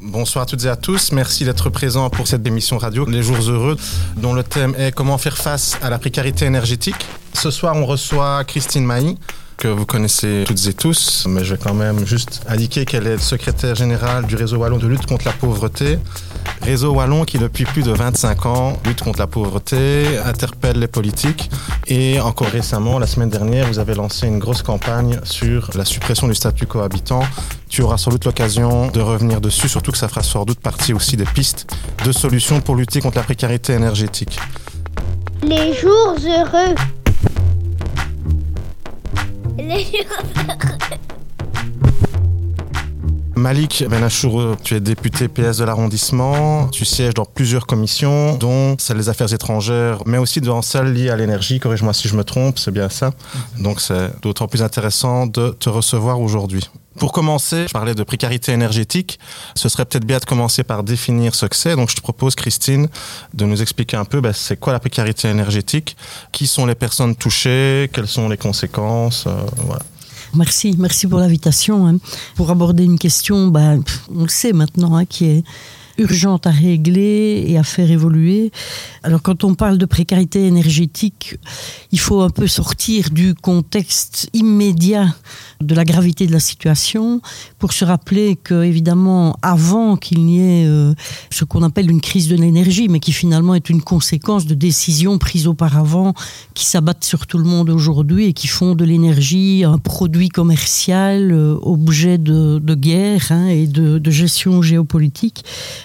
Bonsoir à toutes et à tous. Merci d'être présents pour cette émission radio Les Jours Heureux, dont le thème est comment faire face à la précarité énergétique. Ce soir, on reçoit Christine Mailly, que vous connaissez toutes et tous, mais je vais quand même juste indiquer qu'elle est secrétaire générale du réseau Wallon de lutte contre la pauvreté. Réseau Wallon qui, depuis plus de 25 ans, lutte contre la pauvreté, interpelle les politiques. Et encore récemment, la semaine dernière, vous avez lancé une grosse campagne sur la suppression du statut cohabitant. Tu auras sans doute l'occasion de revenir dessus, surtout que ça fera sans doute partie aussi des pistes de solutions pour lutter contre la précarité énergétique. Les jours heureux. Les jours heureux. Malik Benachour, tu es député PS de l'arrondissement. Tu sièges dans plusieurs commissions, dont celle des affaires étrangères, mais aussi dans celle liée à l'énergie. Corrige-moi si je me trompe, c'est bien ça. Donc c'est d'autant plus intéressant de te recevoir aujourd'hui. Pour commencer, je parlais de précarité énergétique. Ce serait peut-être bien de commencer par définir ce que c'est. Donc je te propose, Christine, de nous expliquer un peu ben, c'est quoi la précarité énergétique, qui sont les personnes touchées, quelles sont les conséquences. euh, voilà. Merci, merci pour l'invitation. hein. Pour aborder une question, pff, on le sait maintenant, hein, qui est urgente à régler et à faire évoluer. Alors quand on parle de précarité énergétique, il faut un peu sortir du contexte immédiat de la gravité de la situation pour se rappeler que évidemment avant qu'il n'y ait euh, ce qu'on appelle une crise de l'énergie mais qui finalement est une conséquence de décisions prises auparavant qui s'abattent sur tout le monde aujourd'hui et qui font de l'énergie un produit commercial euh, objet de, guerre hein, et de gestion géopolitique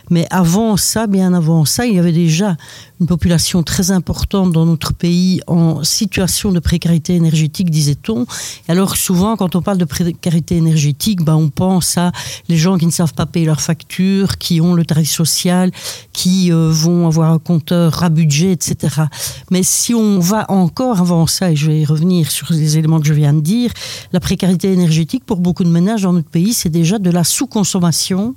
mais avant ça bien avant ça il y avait déjà une population très importante dans notre pays en situation de précarité énergétique, disait-on. Alors souvent, quand on parle de précarité énergétique, ben, on pense à les gens qui ne savent pas payer leurs factures, qui ont le tarif social, qui euh, vont avoir un compteur à budget, etc. Mais si on va encore avant ça, et je vais y revenir sur les éléments que je viens de dire, la précarité énergétique pour beaucoup de ménages dans notre pays, c'est déjà de la sous-consommation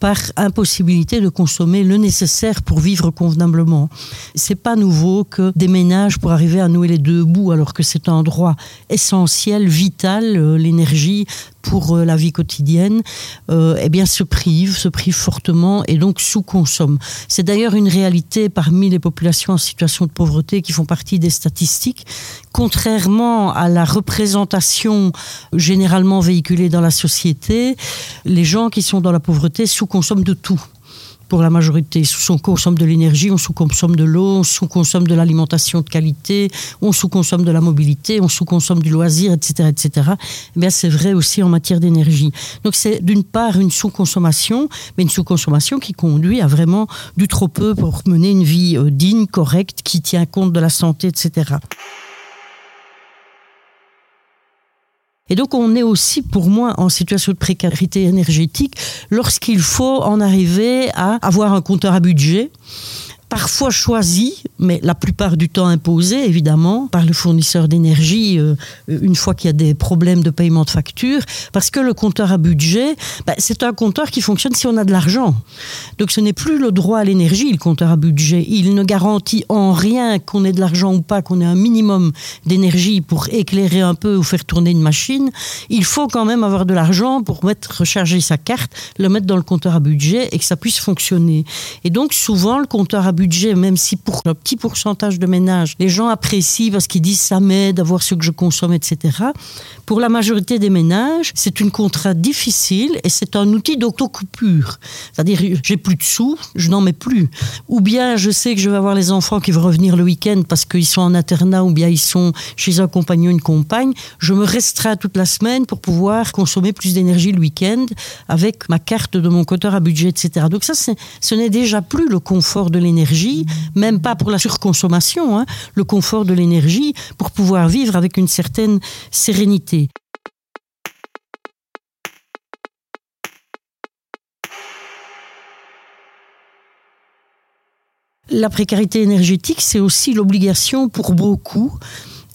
par impossibilité de consommer le nécessaire pour vivre convenablement. C'est pas nouveau que des ménages pour arriver à nouer les deux bouts alors que c'est un droit essentiel, vital, euh, l'énergie pour euh, la vie quotidienne, euh, eh bien se privent, se privent fortement et donc sous-consomment. C'est d'ailleurs une réalité parmi les populations en situation de pauvreté qui font partie des statistiques. Contrairement à la représentation généralement véhiculée dans la société, les gens qui sont dans la pauvreté sous-consomment de tout pour la majorité. On consomme de l'énergie, on sous-consomme de l'eau, on sous-consomme de l'alimentation de qualité, on sous-consomme de la mobilité, on sous-consomme du loisir, etc. etc. Eh bien, c'est vrai aussi en matière d'énergie. Donc, c'est d'une part une sous-consommation, mais une sous-consommation qui conduit à vraiment du trop peu pour mener une vie euh, digne, correcte, qui tient compte de la santé, etc. Et donc on est aussi pour moi en situation de précarité énergétique lorsqu'il faut en arriver à avoir un compteur à budget parfois choisi, mais la plupart du temps imposé, évidemment, par le fournisseur d'énergie, euh, une fois qu'il y a des problèmes de paiement de facture, parce que le compteur à budget, ben, c'est un compteur qui fonctionne si on a de l'argent. Donc ce n'est plus le droit à l'énergie, le compteur à budget. Il ne garantit en rien qu'on ait de l'argent ou pas, qu'on ait un minimum d'énergie pour éclairer un peu ou faire tourner une machine. Il faut quand même avoir de l'argent pour mettre, recharger sa carte, le mettre dans le compteur à budget et que ça puisse fonctionner. Et donc souvent, le compteur à même si pour un petit pourcentage de ménages, les gens apprécient parce qu'ils disent ça m'aide à voir ce que je consomme, etc. Pour la majorité des ménages, c'est une contrainte difficile et c'est un outil d'autocoupure. C'est-à-dire, j'ai plus de sous, je n'en mets plus. Ou bien, je sais que je vais avoir les enfants qui vont revenir le week-end parce qu'ils sont en internat ou bien ils sont chez un compagnon, une compagne. Je me restreins toute la semaine pour pouvoir consommer plus d'énergie le week-end avec ma carte de mon compteur à budget, etc. Donc ça, ce n'est déjà plus le confort de l'énergie, même pas pour la surconsommation, hein, le confort de l'énergie, pour pouvoir vivre avec une certaine sérénité. La précarité énergétique, c'est aussi l'obligation pour beaucoup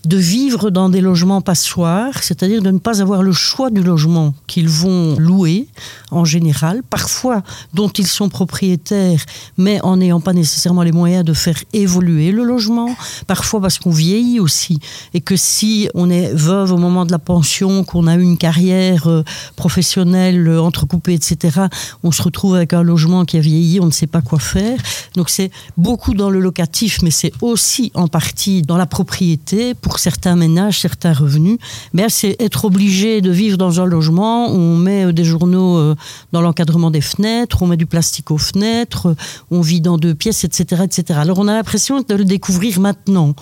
de vivre dans des logements passoires, c'est-à-dire de ne pas avoir le choix du logement qu'ils vont louer en général, parfois dont ils sont propriétaires, mais en n'ayant pas nécessairement les moyens de faire évoluer le logement, parfois parce qu'on vieillit aussi, et que si on est veuve au moment de la pension, qu'on a une carrière euh, professionnelle euh, entrecoupée, etc., on se retrouve avec un logement qui a vieilli, on ne sait pas quoi faire. Donc c'est beaucoup dans le locatif, mais c'est aussi en partie dans la propriété pour certains ménages, certains revenus. Mais c'est être obligé de vivre dans un logement où on met euh, des journaux euh, dans l'encadrement des fenêtres, on met du plastique aux fenêtres, euh, on vit dans deux pièces, etc., etc. Alors on a l'impression de le découvrir maintenant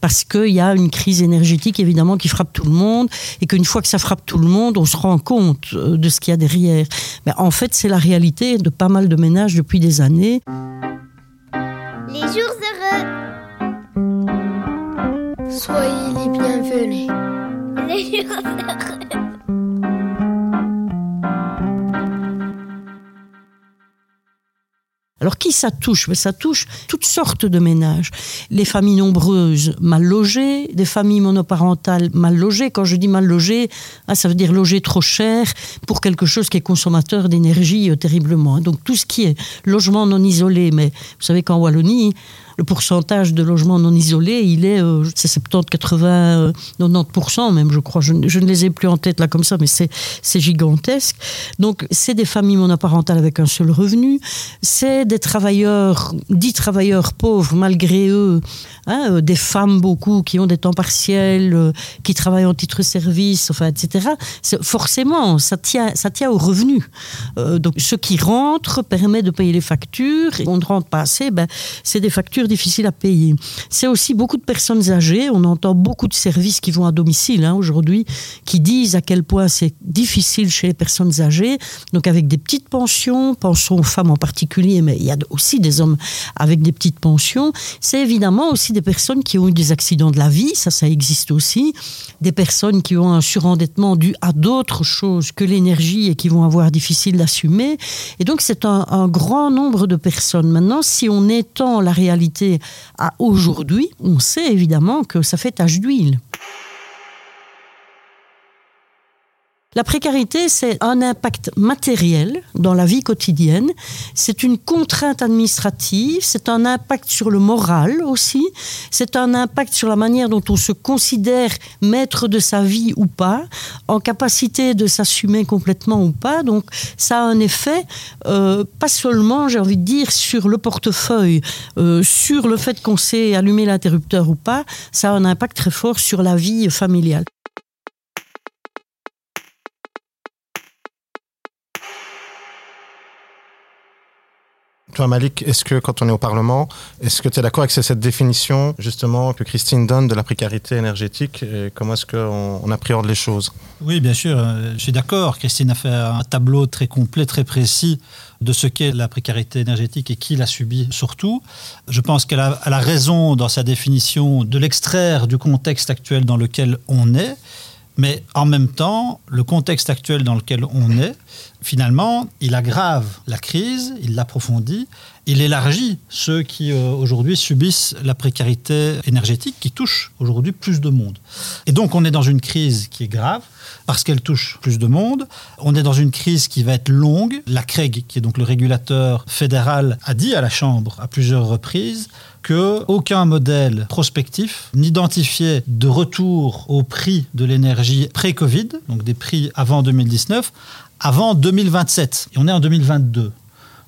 parce qu'il y a une crise énergétique évidemment qui frappe tout le monde et qu'une fois que ça frappe tout le monde, on se rend compte de ce qu'il y a derrière. Mais en fait, c'est la réalité de pas mal de ménages depuis des années. Les jours heureux. Soyez les bienvenus. Alors qui ça touche? Mais Ça touche toutes sortes de ménages. Les familles nombreuses mal logées, des familles monoparentales mal logées. Quand je dis mal logées, ah, ça veut dire loger trop cher pour quelque chose qui est consommateur d'énergie euh, terriblement. Donc tout ce qui est logement non isolé, mais vous savez qu'en Wallonie, le pourcentage de logements non isolés, il est euh, c'est 70, 80, euh, 90% même, je crois. Je, ne- les ai plus en tête là comme ça, mais c'est gigantesque. Donc, c'est des familles monoparentales avec un seul revenu. C'est des travailleurs, dits travailleurs pauvres, malgré eux. hein, euh, des femmes beaucoup qui ont des temps partiels, euh, qui travaillent en titre-service, enfin, etc. Forcément, ça tient, ça tient aux revenus. Euh, donc, ce qui rentre permet de payer les factures. Et on ne rentre pas assez, ben, c'est des factures difficiles à payer. C'est aussi beaucoup de personnes âgées. On entend beaucoup de services qui vont à domicile hein, aujourd'hui, qui disent à quel point c'est difficile chez les personnes âgées. Donc, avec des petites pensions, pensons aux femmes en particulier, mais il y a aussi des hommes avec des petites pensions. C'est évidemment aussi des personnes qui ont eu des accidents de la vie, ça, ça existe aussi. Des personnes qui ont un surendettement dû à d'autres choses que l'énergie et qui vont avoir difficile d'assumer. Et donc, c'est un grand nombre de personnes. Maintenant, si on étend la réalité à aujourd'hui, on sait évidemment que ça fait tache d'huile. La précarité, c'est un impact matériel dans la vie quotidienne, c'est une contrainte administrative, c'est un impact sur le moral aussi, c'est un impact sur la manière dont on se considère maître de sa vie ou pas, en capacité de s'assumer complètement ou pas. Donc ça a un effet, euh, pas seulement, j'ai envie de dire, sur le portefeuille, euh, sur le fait qu'on sait allumer l'interrupteur ou pas, ça a un impact très fort sur la vie familiale. Malik, est-ce que quand on est au Parlement, est-ce que tu es d'accord avec cette définition justement que Christine donne de la précarité énergétique et comment est-ce qu'on on appréhende les choses? Oui, bien sûr, euh, je suis d'accord. Christine a fait un tableau très complet, très précis de ce qu'est la précarité énergétique et qui l'a subie surtout. Je pense qu'elle a, a raison dans sa définition de l'extraire du contexte actuel dans lequel on est. Mais en même temps, le contexte actuel dans lequel on est, finalement, il aggrave la crise, il l'approfondit, il élargit ceux qui euh, aujourd'hui subissent la précarité énergétique qui touche aujourd'hui plus de monde. Et donc on est dans une crise qui est grave parce qu'elle touche plus de monde. On est dans une crise qui va être longue. La CREG, qui est donc le régulateur fédéral, a dit à la Chambre à plusieurs reprises que aucun modèle prospectif n'identifiait de retour au prix de l'énergie pré-Covid, donc des prix avant 2019, avant 2027. Et on est en 2022.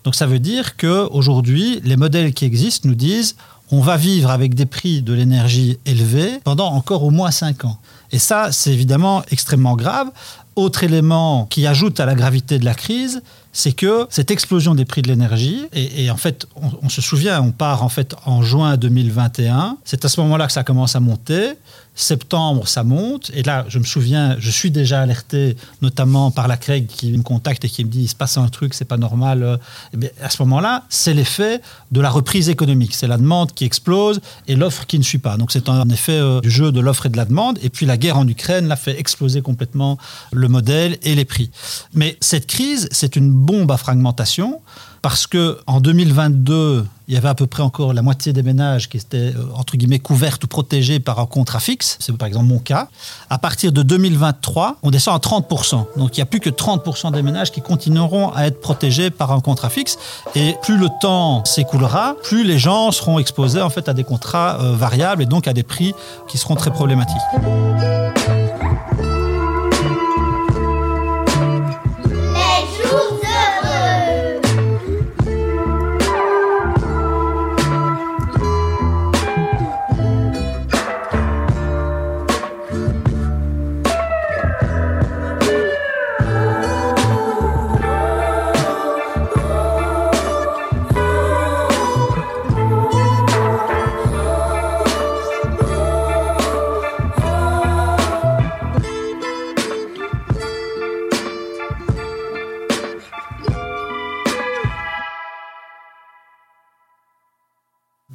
Donc ça veut dire qu'aujourd'hui, les modèles qui existent nous disent on va vivre avec des prix de l'énergie élevés pendant encore au moins 5 ans. Et ça, c'est évidemment extrêmement grave. Autre élément qui ajoute à la gravité de la crise, c'est que cette explosion des prix de l'énergie, et, en fait, on, on se souvient, on part en fait en juin 2021, c'est à ce moment-là que ça commence à monter. Septembre, ça monte. Et là, je me souviens, je suis déjà alerté, notamment par la CREG qui me contacte et qui me dit il se passe un truc, c'est pas normal. Euh, eh à ce moment-là, c'est l'effet de la reprise économique. C'est la demande qui explose et l'offre qui ne suit pas. Donc c'est un effet euh, du jeu de l'offre et de la demande. Et puis la guerre en Ukraine l'a fait exploser complètement le modèle et les prix. Mais cette crise, c'est une bombe à fragmentation parce que en 2022, il y avait à peu près encore la moitié des ménages qui étaient euh, entre guillemets couvertes ou protégés par un contrat fixe. C'est par exemple mon cas. À partir de 2023, on descend à 30%. Donc il n'y a plus que 30% des ménages qui continueront à être protégés par un contrat fixe. Et plus le temps s'écoulera, plus les gens seront exposés en fait à des contrats euh, variables et donc à des prix qui seront très problématiques.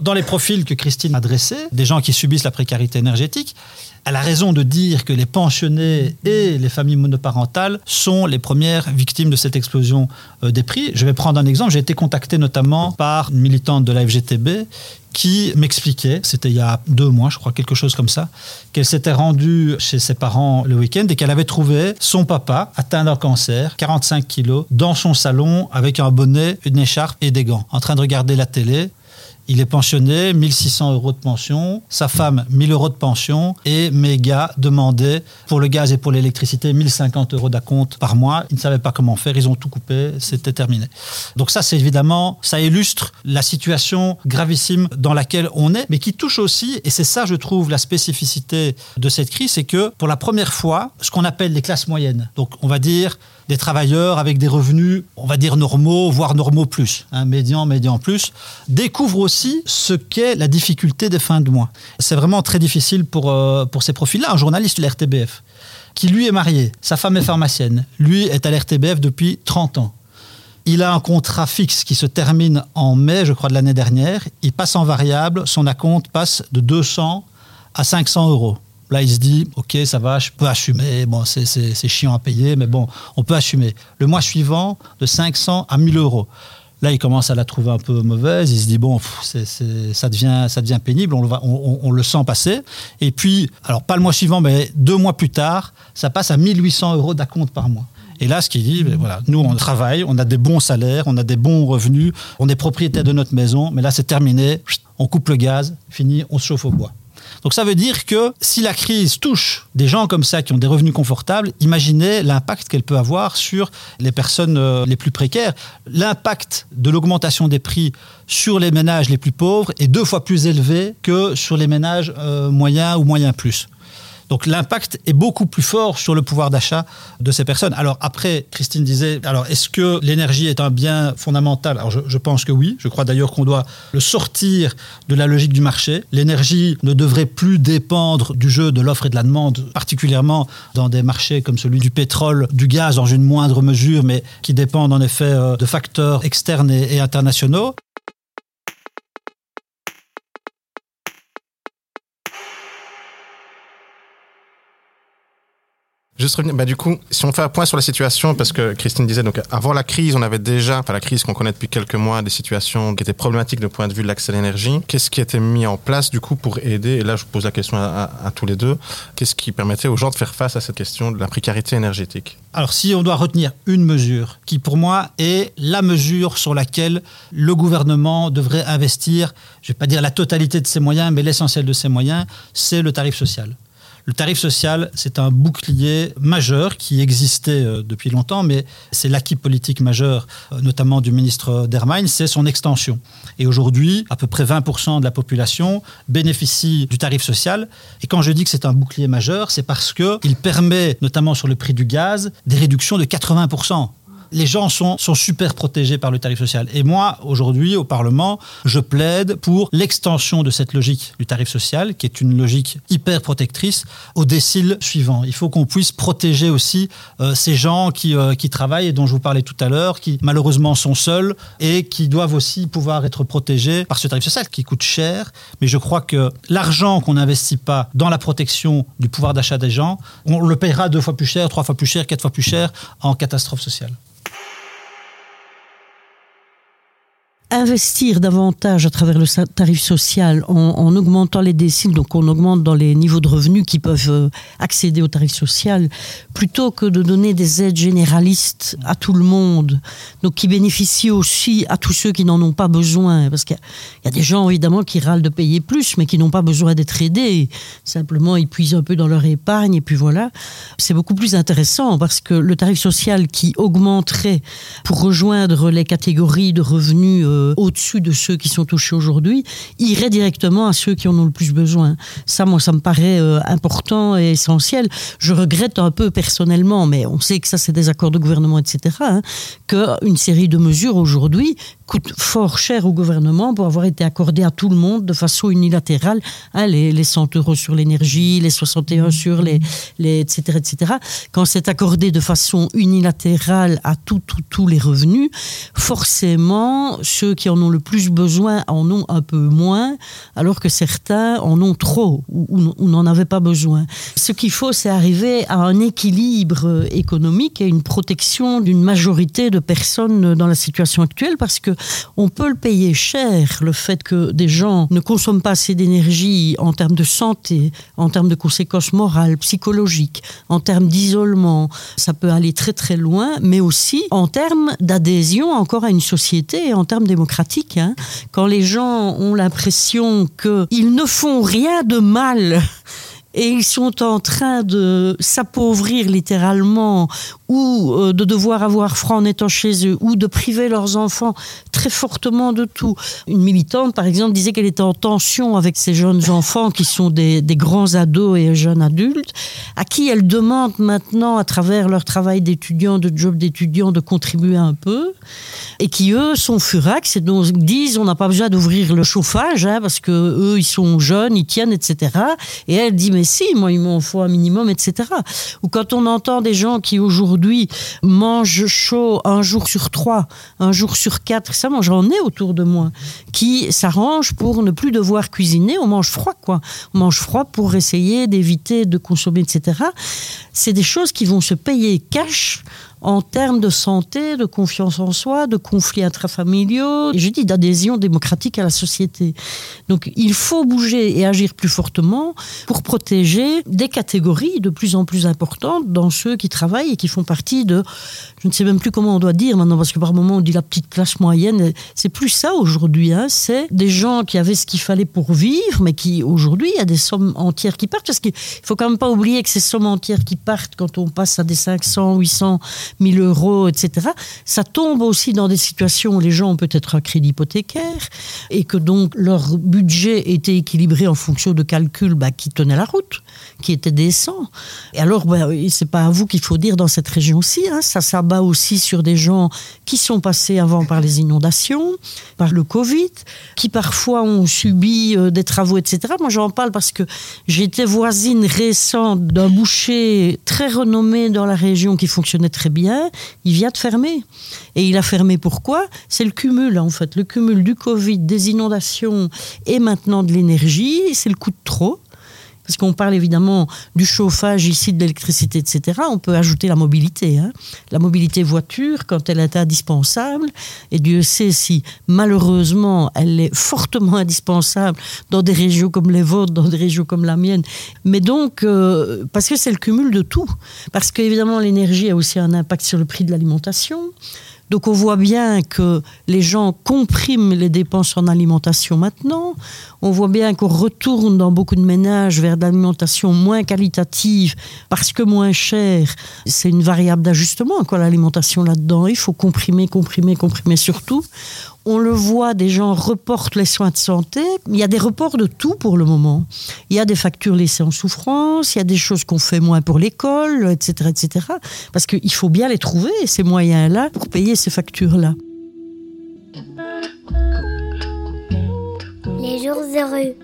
Dans les profils que Christine a dressés, des gens qui subissent la précarité énergétique, elle a raison de dire que les pensionnés et les familles monoparentales sont les premières victimes de cette explosion euh, des prix. Je vais prendre un exemple. J'ai été contacté notamment par une militante de la FGTB qui m'expliquait, c'était il y a deux mois, je crois, quelque chose comme ça, qu'elle s'était rendue chez ses parents le week-end et qu'elle avait trouvé son papa atteint d'un cancer, 45 kilos, dans son salon avec un bonnet, une écharpe et des gants, en train de regarder la télé. Il est pensionné, 1600 euros de pension, sa femme 1000 euros de pension et mes gars demandaient pour le gaz et pour l'électricité 1050 euros d'acompte par mois. Ils ne savaient pas comment faire, ils ont tout coupé, c'était terminé. Donc ça, c'est évidemment, ça illustre la situation gravissime dans laquelle on est, mais qui touche aussi, et c'est ça, je trouve, la spécificité de cette crise, c'est que pour la première fois, ce qu'on appelle les classes moyennes, donc on va dire des travailleurs avec des revenus, on va dire normaux, voire normaux plus, hein, médian, médian plus, découvrent aussi ce qu'est la difficulté des fins de mois. C'est vraiment très difficile pour, euh, ces profils-là. Un journaliste de l'RTBF, qui lui est marié, sa femme est pharmacienne, lui est à l'RTBF depuis 30 ans. Il a un contrat fixe qui se termine en mai, je crois, de l'année dernière. Il passe en variable, son acompte passe de 200 à 500 euros. Là, il se dit, OK, ça va, je peux assumer. Bon, c'est- chiant à payer, mais bon, on peut assumer. Le mois suivant, de 500 à 1000 euros. Là, il commence à la trouver un peu mauvaise. Il se dit, bon, ça, devient, ça devient pénible, on le, va- on le sent passer. Et puis, alors pas le mois suivant, mais deux mois plus tard, ça passe à 1800 euros d'acompte par mois. Et là, ce qu'il dit, ben voilà, nous, on travaille, on a des bons salaires, on a des bons revenus, on est propriétaire de notre maison, mais là, c'est terminé, on coupe le gaz, fini, on se chauffe au bois. Donc ça veut dire que si la crise touche des gens comme ça qui ont des revenus confortables, imaginez l'impact qu'elle peut avoir sur les personnes euh, les plus précaires. L'impact de l'augmentation des prix sur les ménages les plus pauvres est deux fois plus élevé que sur les ménages euh, moyens ou moyens plus. Donc l'impact est beaucoup plus fort sur le pouvoir d'achat de ces personnes. Alors après, Christine disait, alors est-ce que l'énergie est un bien fondamental? Alors je, pense que oui. Je crois d'ailleurs qu'on doit le sortir de la logique du marché. L'énergie ne devrait plus dépendre du jeu de l'offre et de la demande, particulièrement dans des marchés comme celui du pétrole, du gaz dans une moindre mesure, mais qui dépendent en effet euh, de facteurs externes et internationaux. Juste revenir, bah du coup, si on fait un point sur la situation, parce que Christine disait, donc avant la crise, on avait déjà, enfin la crise qu'on connaît depuis quelques mois, des situations qui étaient problématiques du point de vue de l'accès à l'énergie. Qu'est-ce qui été mis en place du coup pour aider, et là je pose la question à, à- à tous les deux, qu'est-ce qui permettait aux gens de faire face à cette question de la précarité énergétique? Alors si on doit retenir une mesure qui pour moi est la mesure sur laquelle le gouvernement devrait investir, je ne vais pas dire la totalité de ses moyens, mais l'essentiel de ses moyens, c'est le tarif social. Le tarif social, c'est un bouclier majeur qui existait euh, depuis longtemps, mais c'est l'acquis politique majeur, euh, notamment du ministre Dermain, c'est son extension. Et aujourd'hui, à peu près 20% de la population bénéficie du tarif social. Et quand je dis que c'est un bouclier majeur, c'est parce qu'il permet, notamment sur le prix du gaz, des réductions de 80% les gens sont, sont super protégés par le tarif social. Et moi, aujourd'hui, au Parlement, je plaide pour l'extension de cette logique du tarif social, qui est une logique hyper protectrice, au décile suivant. Il faut qu'on puisse protéger aussi euh, ces gens qui, euh, qui travaillent et dont je vous parlais tout à l'heure, qui malheureusement sont seuls et qui doivent aussi pouvoir être protégés par ce tarif social qui coûte cher. Mais je crois que l'argent qu'on n'investit pas dans la protection du pouvoir d'achat des gens, on le payera deux fois plus cher, trois fois plus cher, quatre fois plus cher en catastrophe sociale. Investir davantage à travers le tarif social en, en, augmentant les déciles, donc on augmente dans les niveaux de revenus qui peuvent euh, accéder au tarif social, plutôt que de donner des aides généralistes à tout le monde, donc qui bénéficient aussi à tous ceux qui n'en ont pas besoin, parce qu'il y, y, a des gens évidemment qui râlent de payer plus, mais qui n'ont pas besoin d'être aidés, simplement ils puisent un peu dans leur épargne et puis voilà. C'est beaucoup plus intéressant parce que le tarif social qui augmenterait pour rejoindre les catégories de revenus euh, au-dessus de ceux qui sont touchés aujourd'hui, irait directement à ceux qui en ont le plus besoin. Ça, moi, ça me paraît euh, important et essentiel. Je regrette un peu personnellement, mais on sait que ça, c'est des accords de gouvernement, etc., hein, qu'une série de mesures aujourd'hui coûte fort cher au gouvernement pour avoir été accordé à tout le monde de façon unilatérale. Hein, les, les, 100 euros sur l'énergie, les 61 sur les, les etc., etc. Quand c'est accordé de façon unilatérale à tous tout, tout les revenus, forcément, ceux qui en ont le plus besoin en ont un peu moins, alors que certains en ont trop ou, ou n'en avaient pas besoin. Ce qu'il faut, c'est arriver à un équilibre économique et une protection d'une majorité de personnes dans la situation actuelle, parce que on peut le payer cher, le fait que des gens ne consomment pas assez d'énergie en termes de santé, en termes de conséquences morales, psychologiques, en termes d'isolement. Ça peut aller très très loin, mais aussi en termes d'adhésion encore à une société et en termes démocratiques. Hein. Quand les gens ont l'impression qu'ils ne font rien de mal et ils sont en train de s'appauvrir littéralement ou euh, de devoir avoir froid en étant chez eux ou de priver leurs enfants très fortement de tout. Une militante, par exemple, disait qu'elle était en tension avec ces jeunes enfants qui sont des, des grands ados et jeunes adultes, à qui elle demande maintenant, à travers leur travail d'étudiant, de job d'étudiant, de contribuer un peu, et qui, eux, sont furax et donc disent on n'a pas besoin d'ouvrir le chauffage, hein, parce que eux, ils sont jeunes, ils tiennent, etc. Et elle dit mais si, moi, il m'en faut un minimum, etc. Ou quand on entend des gens qui aujourd'hui mangent chaud un jour sur trois, un jour sur quatre, ça, moi, j'en ai autour de moi, qui s'arrangent pour ne plus devoir cuisiner, on mange froid, quoi. On mange froid pour essayer d'éviter de consommer, etc. C'est des choses qui vont se payer cash en termes de santé, de confiance en soi, de conflits intrafamiliaux, et je dis d'adhésion démocratique à la société. Donc il faut bouger et agir plus fortement pour protéger des catégories de plus en plus importantes dans ceux qui travaillent et qui font partie de, je ne sais même plus comment on doit dire maintenant, parce que par moment on dit la petite classe moyenne, c'est plus ça aujourd'hui, hein, c'est des gens qui avaient ce qu'il fallait pour vivre, mais qui aujourd'hui, il y a des sommes entières qui partent, parce qu'il faut quand même pas oublier que ces sommes entières qui partent quand on passe à des 500, 800, 1000 euros, etc. Ça tombe aussi dans des situations où les gens ont peut-être un crédit hypothécaire et que donc leur budget était équilibré en fonction de calculs bah, qui tenaient la route, qui étaient décents. Et alors, bah, c'est pas à vous qu'il faut dire dans cette région aussi. Hein, ça s'abat aussi sur des gens qui sont passés avant par les inondations, par le Covid, qui parfois ont subi euh, des travaux, etc. Moi, j'en parle parce que j'étais voisine récente d'un boucher très renommé dans la région qui fonctionnait très bien il vient de fermer. Et il a fermé pourquoi? C'est le cumul, en fait. Le cumul du Covid, des inondations et maintenant de l'énergie. C'est le coup de trop parce qu'on parle évidemment du chauffage ici, de l'électricité, etc., on peut ajouter la mobilité. Hein. La mobilité voiture, quand elle est indispensable, et Dieu sait si malheureusement elle est fortement indispensable dans des régions comme les vôtres, dans des régions comme la mienne. Mais donc, euh, parce que c'est le cumul de tout. Parce qu'évidemment, l'énergie a aussi un impact sur le prix de l'alimentation. Donc on voit bien que les gens compriment les dépenses en alimentation maintenant. On voit bien qu'on retourne dans beaucoup de ménages vers de l'alimentation moins qualitative parce que moins chère. C'est une variable d'ajustement, quoi, l'alimentation là-dedans. Il faut comprimer, comprimer, comprimer surtout on le voit, des gens reportent les soins de santé. Il y a des reports de tout pour le moment. Il y a des factures laissées en souffrance, il y a des choses qu'on fait moins pour l'école, etc., etc. Parce qu'il faut bien les trouver, ces moyens-là, pour payer ces factures-là. Les jours heureux.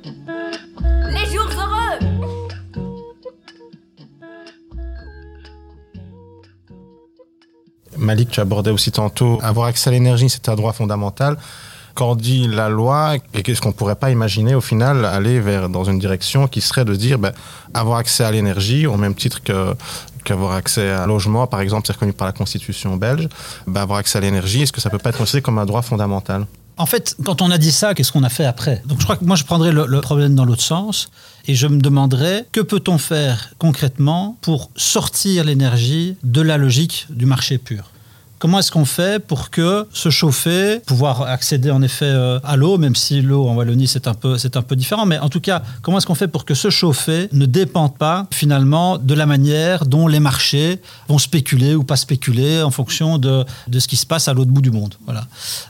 Malik, tu abordais aussi tantôt, avoir accès à l'énergie, c'est un droit fondamental. Quand on dit la loi, et qu'est-ce qu'on pourrait pas imaginer au final aller vers dans une direction qui serait de dire ben, avoir accès à l'énergie au même titre que qu'avoir accès à un logement, par exemple, c'est reconnu par la Constitution belge, ben, avoir accès à l'énergie, est-ce que ça peut pas être considéré comme un droit fondamental? En fait, quand on a dit ça, qu'est-ce qu'on a fait après? Donc je crois que moi je prendrais le problème dans l'autre sens et je me demanderais que peut-on faire concrètement pour sortir l'énergie de la logique du marché pur? Comment est-ce qu'on fait pour que se chauffer, pouvoir accéder en effet euh, à l'eau, même si l'eau en Wallonie c'est un peu un peu différent, mais en tout cas, comment est-ce qu'on fait pour que se chauffer ne dépende pas finalement de la manière dont les marchés vont spéculer ou pas spéculer en fonction de, de ce qui se passe à l'autre bout du monde. Voilà.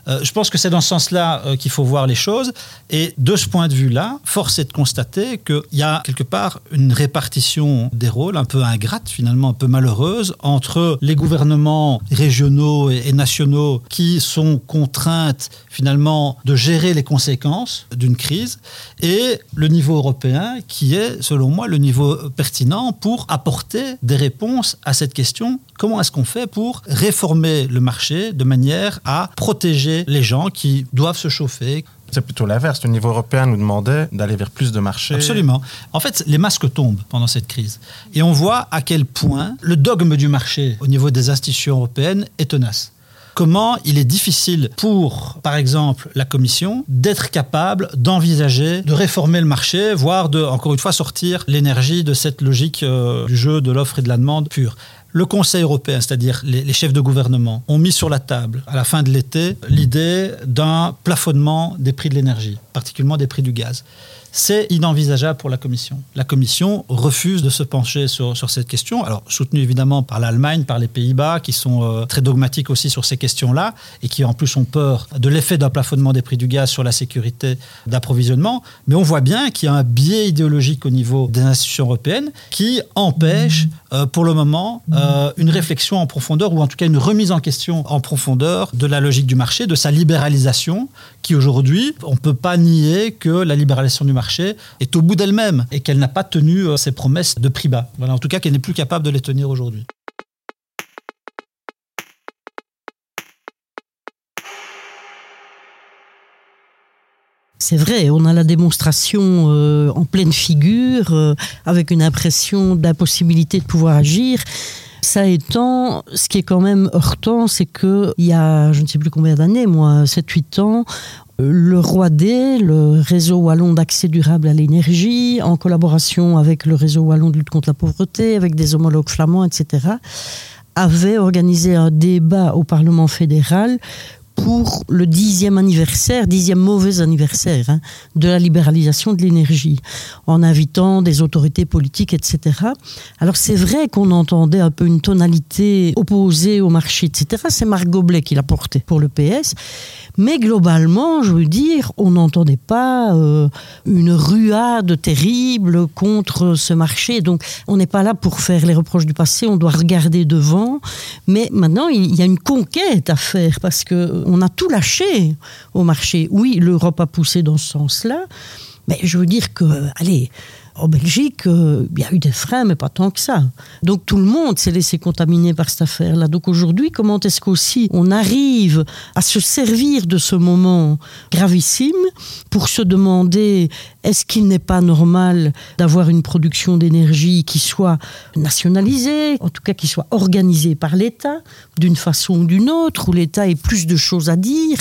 Euh, je pense que c'est dans ce sens-là euh, qu'il faut voir les choses. Et de ce point de vue-là, force est de constater qu'il y a quelque part une répartition des rôles un peu ingrate, finalement un peu malheureuse, entre les gouvernements régionaux et nationaux qui sont contraintes finalement de gérer les conséquences d'une crise et le niveau européen qui est, selon moi, le niveau pertinent pour apporter des réponses à cette question. Comment est-ce qu'on fait pour réformer le marché de manière à protéger les gens qui doivent se chauffer c'est plutôt l'inverse. Le niveau européen nous demandait d'aller vers plus de marchés. Absolument. En fait, les masques tombent pendant cette crise. Et on voit à quel point le dogme du marché au niveau des institutions européennes est tenace comment il est difficile pour, par exemple, la Commission d'être capable d'envisager de réformer le marché, voire de, encore une fois, sortir l'énergie de cette logique euh, du jeu de l'offre et de la demande pure. Le Conseil européen, c'est-à-dire les, chefs de gouvernement, ont mis sur la table, à la fin de l'été, l'idée d'un plafonnement des prix de l'énergie, particulièrement des prix du gaz c'est inenvisageable pour la Commission. La Commission refuse de se pencher sur, sur cette question, alors soutenue évidemment par l'Allemagne, par les Pays-Bas, qui sont euh, très dogmatiques aussi sur ces questions-là, et qui en plus ont peur de l'effet d'un plafonnement des prix du gaz sur la sécurité d'approvisionnement. Mais on voit bien qu'il y a un biais idéologique au niveau des institutions européennes qui empêche euh, pour le moment euh, une réflexion en profondeur, ou en tout cas une remise en question en profondeur de la logique du marché, de sa libéralisation, qui aujourd'hui, on ne peut pas nier que la libéralisation du marché est au bout d'elle-même et qu'elle n'a pas tenu euh, ses promesses de prix bas. Voilà, en tout cas, qu'elle n'est plus capable de les tenir aujourd'hui. C'est vrai, on a la démonstration euh, en pleine figure, euh, avec une impression d'impossibilité de pouvoir agir. Ça étant, ce qui est quand même heurtant, c'est qu'il y a, je ne sais plus combien d'années, moi, 7-8 ans, le Roi D, le réseau wallon d'accès durable à l'énergie, en collaboration avec le réseau wallon de lutte contre la pauvreté, avec des homologues flamands, etc., avait organisé un débat au Parlement fédéral pour le dixième anniversaire, dixième mauvais anniversaire hein, de la libéralisation de l'énergie, en invitant des autorités politiques, etc. Alors c'est vrai qu'on entendait un peu une tonalité opposée au marché, etc. C'est Marc Goblet qui l'a porté pour le PS. Mais globalement, je veux dire, on n'entendait pas euh, une ruade terrible contre ce marché. Donc, on n'est pas là pour faire les reproches du passé, on doit regarder devant. Mais maintenant, il y a une conquête à faire parce qu'on a tout lâché au marché. Oui, l'Europe a poussé dans ce sens-là. Mais je veux dire que, allez, en Belgique, euh, il y a eu des freins, mais pas tant que ça. Donc tout le monde s'est laissé contaminer par cette affaire-là. Donc aujourd'hui, comment est-ce qu'aussi on arrive à se servir de ce moment gravissime pour se demander est-ce qu'il n'est pas normal d'avoir une production d'énergie qui soit nationalisée, en tout cas qui soit organisée par l'État d'une façon ou d'une autre, où l'État ait plus de choses à dire,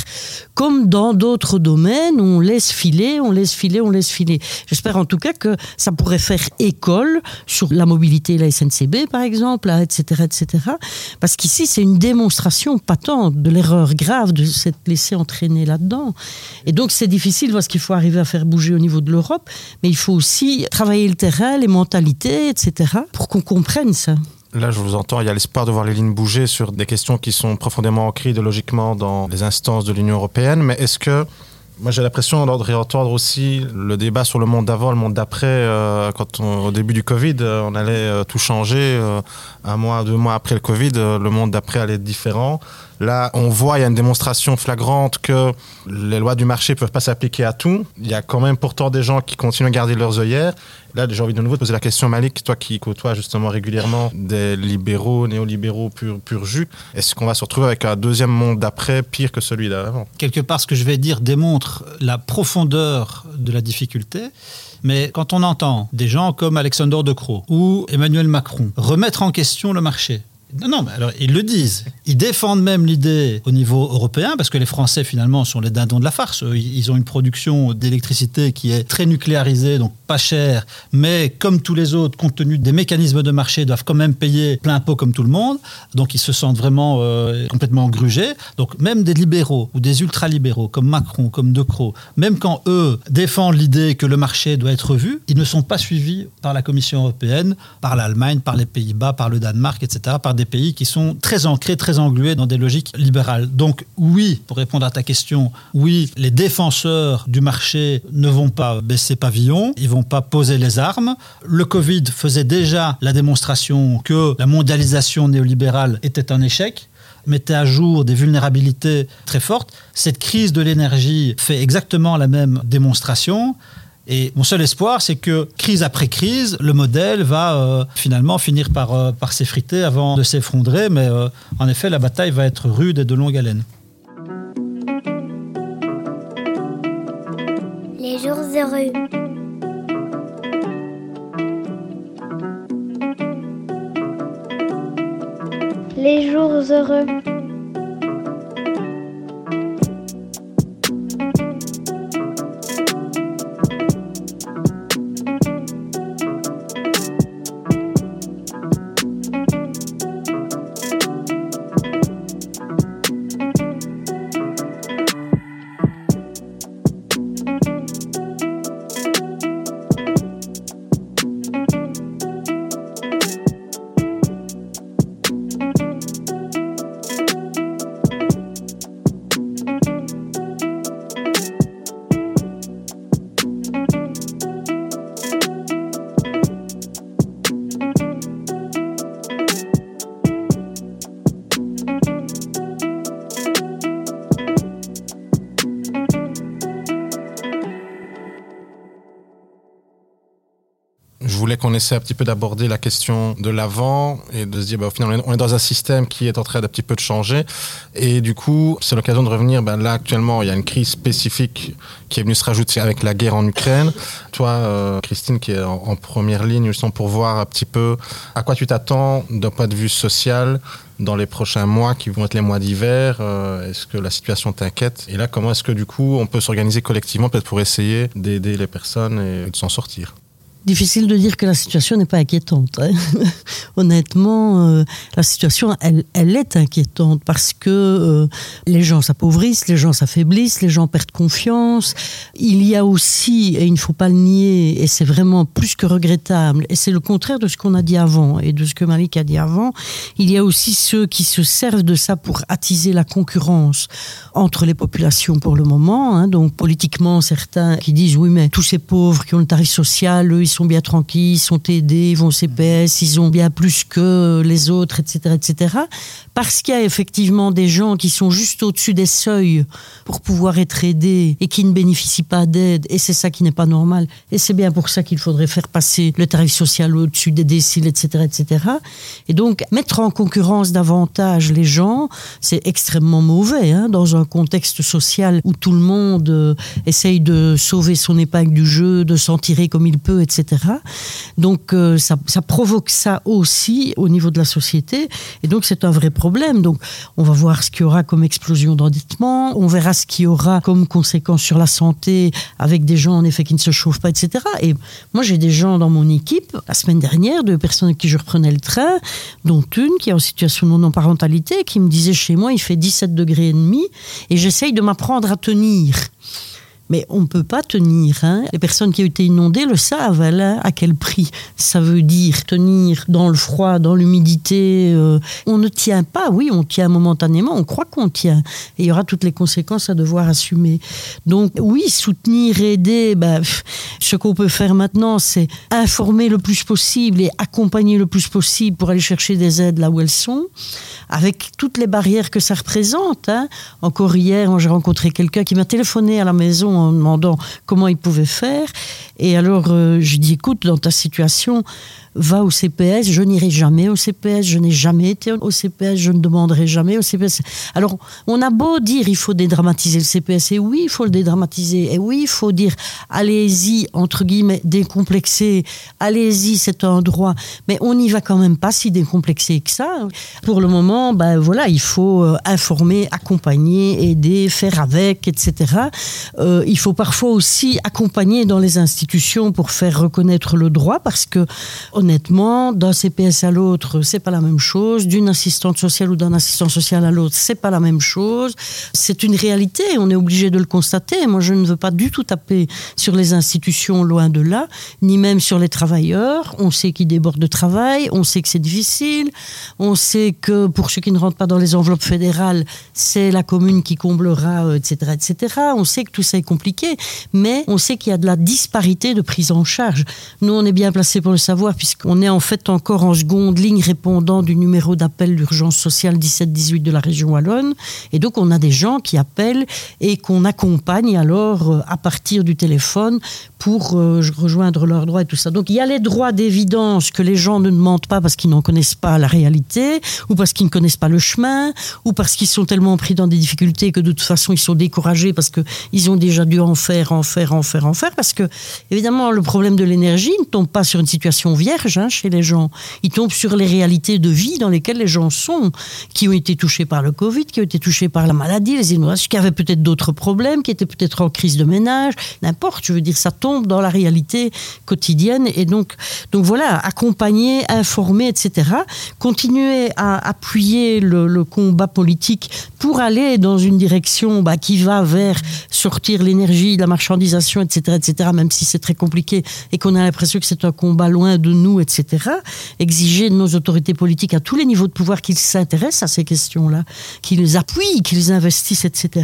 comme dans d'autres domaines, on laisse filer, on laisse filer, on laisse filer. J'espère en tout cas que ça pourrait faire école sur la mobilité, la SNCB par exemple, etc., etc. Parce qu'ici, c'est une démonstration patente de l'erreur grave de s'être laissé entraîner là-dedans. Et donc, c'est difficile parce qu'il faut arriver à faire bouger au niveau de l'Europe, mais il faut aussi travailler le terrain, les mentalités, etc., pour qu'on comprenne ça. Là, je vous entends, il y a l'espoir de voir les lignes bouger sur des questions qui sont profondément ancrées idéologiquement dans les instances de l'Union européenne, mais est-ce que moi, j'ai l'impression de réentendre aussi le débat sur le monde d'avant, le monde d'après. Euh, quand au début du Covid, euh, on allait euh, tout changer. un mois, deux mois après le Covid, le monde d'après allait être différent. Là, on voit, il y a une démonstration flagrante que les lois du marché ne peuvent pas s'appliquer à tout. Il y a quand même pourtant des gens qui continuent à garder leurs œillères. Là, j'ai envie de nouveau de poser la question, Malik, toi qui côtoies justement régulièrement des libéraux, néolibéraux pur, jus, est-ce qu'on va se retrouver avec un deuxième monde d'après pire que celui d'avant? Quelque part, ce que je vais dire démontre la profondeur de la difficulté. Mais quand on entend des gens comme Alexander De Croo ou Emmanuel Macron remettre en question le marché, Non, non, mais alors ils le disent. Ils défendent même l'idée au niveau européen, parce que les Français finalement sont les dindons de la farce. Ils ont une production d'électricité qui est très nucléarisée, donc pas chère, mais comme tous les autres, compte tenu des mécanismes de marché, doivent quand même payer plein pot comme tout le monde. Donc ils se sentent vraiment euh, complètement grugés. Donc même des libéraux ou des ultralibéraux comme Macron, comme De Croo, même quand eux défendent l'idée que le marché doit être revu, ils ne sont pas suivis par la Commission européenne, par l'Allemagne, par les Pays-Bas, par le Danemark, etc., par des pays qui sont très ancrés, très englués dans des logiques libérales. Donc oui, pour répondre à ta question, oui, les défenseurs du marché ne vont pas baisser pavillon, ils vont pas poser les armes. Le Covid faisait déjà la démonstration que la mondialisation néolibérale était un échec mettait à jour des vulnérabilités très fortes. Cette crise de l'énergie fait exactement la même démonstration. Et mon seul espoir, c'est que crise après crise, le modèle va euh, finalement finir par, euh, par s'effriter avant de s'effondrer. Mais euh, en effet, la bataille va être rude et de longue haleine. Les jours heureux. Les jours heureux. Qu'on essaie un petit peu d'aborder la question de l'avant et de se dire, bah, au final, on est- on dans un système qui est en train d'un petit peu de changer. Et du coup, c'est l'occasion de revenir. Ben, là, actuellement, il y a une crise spécifique qui est venue se rajouter avec la guerre en Ukraine. Toi, euh, Christine, qui est en, en première ligne, justement, pour voir un petit peu à quoi tu t'attends d'un point de vue social dans les prochains mois qui vont être les mois d'hiver euh, Est-ce que la situation t'inquiète? Et là, comment est-ce que du coup on peut s'organiser collectivement peut-être pour essayer d'aider les personnes et de s'en sortir? Difficile de dire que la situation n'est pas inquiétante. hein. Honnêtement, euh, la situation, elle, elle est inquiétante parce que euh, les gens s'appauvrissent, les gens s'affaiblissent, les gens perdent confiance. Il y a aussi, et il ne faut pas le nier, et c'est vraiment plus que regrettable, et c'est le contraire de ce qu'on a dit avant et de ce que Malik a dit avant, il y a aussi ceux qui se servent de ça pour attiser la concurrence entre les populations pour le moment. hein. Donc politiquement, certains qui disent oui, mais tous ces pauvres qui ont le tarif social, eux, ils sont bien tranquilles, ils sont aidés, ils vont au CPS, ils ont bien plus que les autres, etc., etc. Parce qu'il y a effectivement des gens qui sont juste au-dessus des seuils pour pouvoir être aidés et qui ne bénéficient pas d'aide, et c'est ça qui n'est pas normal. Et c'est bien pour ça qu'il faudrait faire passer le tarif social au-dessus des déciles, etc., etc. Et donc mettre en concurrence davantage les gens, c'est extrêmement mauvais hein, dans un contexte social où tout le monde euh, essaye de sauver son épingle du jeu, de s'en tirer comme il peut, etc. Donc euh, ça, ça provoque ça aussi au niveau de la société, et donc c'est un vrai problème. Donc on va voir ce qu'il y aura comme explosion d'endettement, on verra ce qu'il y aura comme conséquence sur la santé avec des gens en effet qui ne se chauffent pas, etc. Et moi j'ai des gens dans mon équipe, la semaine dernière, deux personnes avec qui je reprenais le train, dont une qui est en situation de non-parentalité, qui me disait chez moi il fait 17 degrés et demi, et j'essaye de m'apprendre à tenir. Mais on ne peut pas tenir. hein. Les personnes qui ont été inondées le savent, hein, à quel prix. Ça veut dire tenir dans le froid, dans l'humidité. euh, on ne tient pas, oui, on tient momentanément, on croit qu'on tient. Et il y aura toutes les conséquences à devoir assumer. Donc oui, soutenir, aider, pff, ce qu'on peut faire maintenant, c'est informer le plus possible et accompagner le plus possible pour aller chercher des aides là où elles sont, avec toutes les barrières que ça représente. hein. Encore hier, j'ai rencontré quelqu'un qui m'a téléphoné à la maison en demandant comment il pouvait faire. Et alors, euh, je dis, écoute, dans ta situation, va au CPS. Je n'irai jamais au CPS, je n'ai jamais été au CPS, je ne demanderai jamais au CPS. Alors, on a beau dire il faut dédramatiser le CPS, et oui, il faut le dédramatiser, et oui, il faut dire allez-y, entre guillemets, décomplexer, allez-y, c'est un droit, mais on n'y va quand même pas si décomplexé que ça. Pour le moment, ben voilà, il faut euh, informer, accompagner, aider, faire avec, etc. Euh, il faut parfois aussi accompagner dans les institutions pour faire reconnaître le droit, parce que honnêtement, d'un CPS à l'autre, c'est pas la même chose. D'une assistante sociale ou d'un assistant social à l'autre, c'est pas la même chose. C'est une réalité, on est obligé de le constater. Moi, je ne veux pas du tout taper sur les institutions, loin de là, ni même sur les travailleurs. On sait qu'ils débordent de travail, on sait que c'est difficile, on sait que pour ceux qui ne rentrent pas dans les enveloppes fédérales, c'est la commune qui comblera, etc., euh, etc. On sait que tout ça est compliqué, mais on sait qu'il y a de la disparité de prise en charge. Nous, on est bien placé pour le savoir, puisqu'on est en fait encore en seconde ligne répondant du numéro d'appel d'urgence sociale 17-18 de la région Wallonne? Et donc, on a des gens qui appellent et qu'on accompagne alors euh, à partir du téléphone pour euh, rejoindre leurs droits et tout ça. Donc, il y a les droits d'évidence que les gens ne demandent pas parce qu'ils n'en connaissent pas la réalité, ou parce qu'ils ne connaissent pas le chemin, ou parce qu'ils sont tellement pris dans des difficultés que de toute façon, ils sont découragés parce qu'ils ont déjà dû en faire, en faire, en faire, en faire. Parce que, évidemment, le problème de l'énergie ne tombe pas sur une situation vierge chez les gens. Il tombe sur les réalités de vie dans lesquelles les gens sont, qui ont été touchés par le Covid, qui ont été touchés par la maladie, les inondations, qui avaient peut-être d'autres problèmes, qui étaient peut-être en crise de ménage, n'importe. Je veux dire, ça tombe dans la réalité quotidienne. Et donc, donc voilà, accompagner, informer, etc. Continuer à appuyer le, combat politique pour aller dans une direction bah, qui va vers sortir l'énergie, la marchandisation, etc., etc., même si c'est très compliqué et qu'on a l'impression que c'est un combat loin de nous, etc. Exiger de nos autorités politiques à tous les niveaux de pouvoir qu'ils s'intéressent à ces questions-là, qu'ils appuient, qu'ils investissent, etc.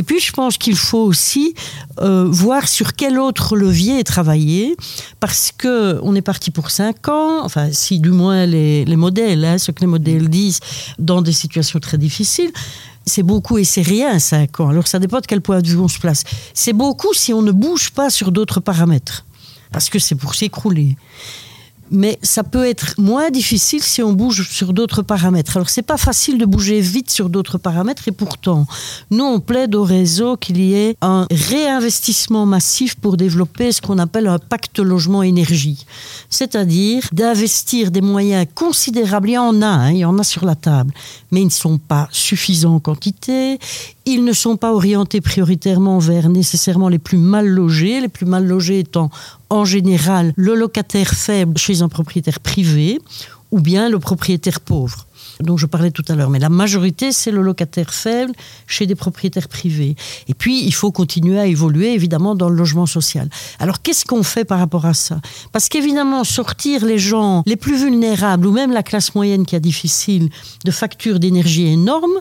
Et puis, je pense qu'il faut aussi euh, voir sur quel autre levier travailler, parce que on est parti pour cinq ans, enfin, si du moins les, modèles, hein, ce que les modèles disent, dans des situations très difficiles. C'est beaucoup et c'est rien, cinq ans. Alors, ça dépend de quel point de vue on se place. C'est beaucoup si on ne bouge pas sur d'autres paramètres, parce que c'est pour s'écrouler mais ça peut être moins difficile si on bouge sur d'autres paramètres. Alors c'est pas facile de bouger vite sur d'autres paramètres et pourtant nous on plaide au réseau qu'il y ait un réinvestissement massif pour développer ce qu'on appelle un pacte logement énergie, c'est-à-dire d'investir des moyens considérables. Il y en a, hein, il y en a sur la table, mais ils ne sont pas suffisants en quantité. Ils ne sont pas orientés prioritairement vers nécessairement les plus mal logés, les plus mal logés étant en général le locataire faible chez un propriétaire privé ou bien le propriétaire pauvre dont je parlais tout à l'heure. Mais la majorité, c'est le locataire faible chez des propriétaires privés. Et puis, il faut continuer à évoluer, évidemment, dans le logement social. Alors, qu'est-ce qu'on fait par rapport à ça? Parce qu'évidemment, sortir les gens les plus vulnérables, ou même la classe moyenne qui a difficile, de factures d'énergie énormes,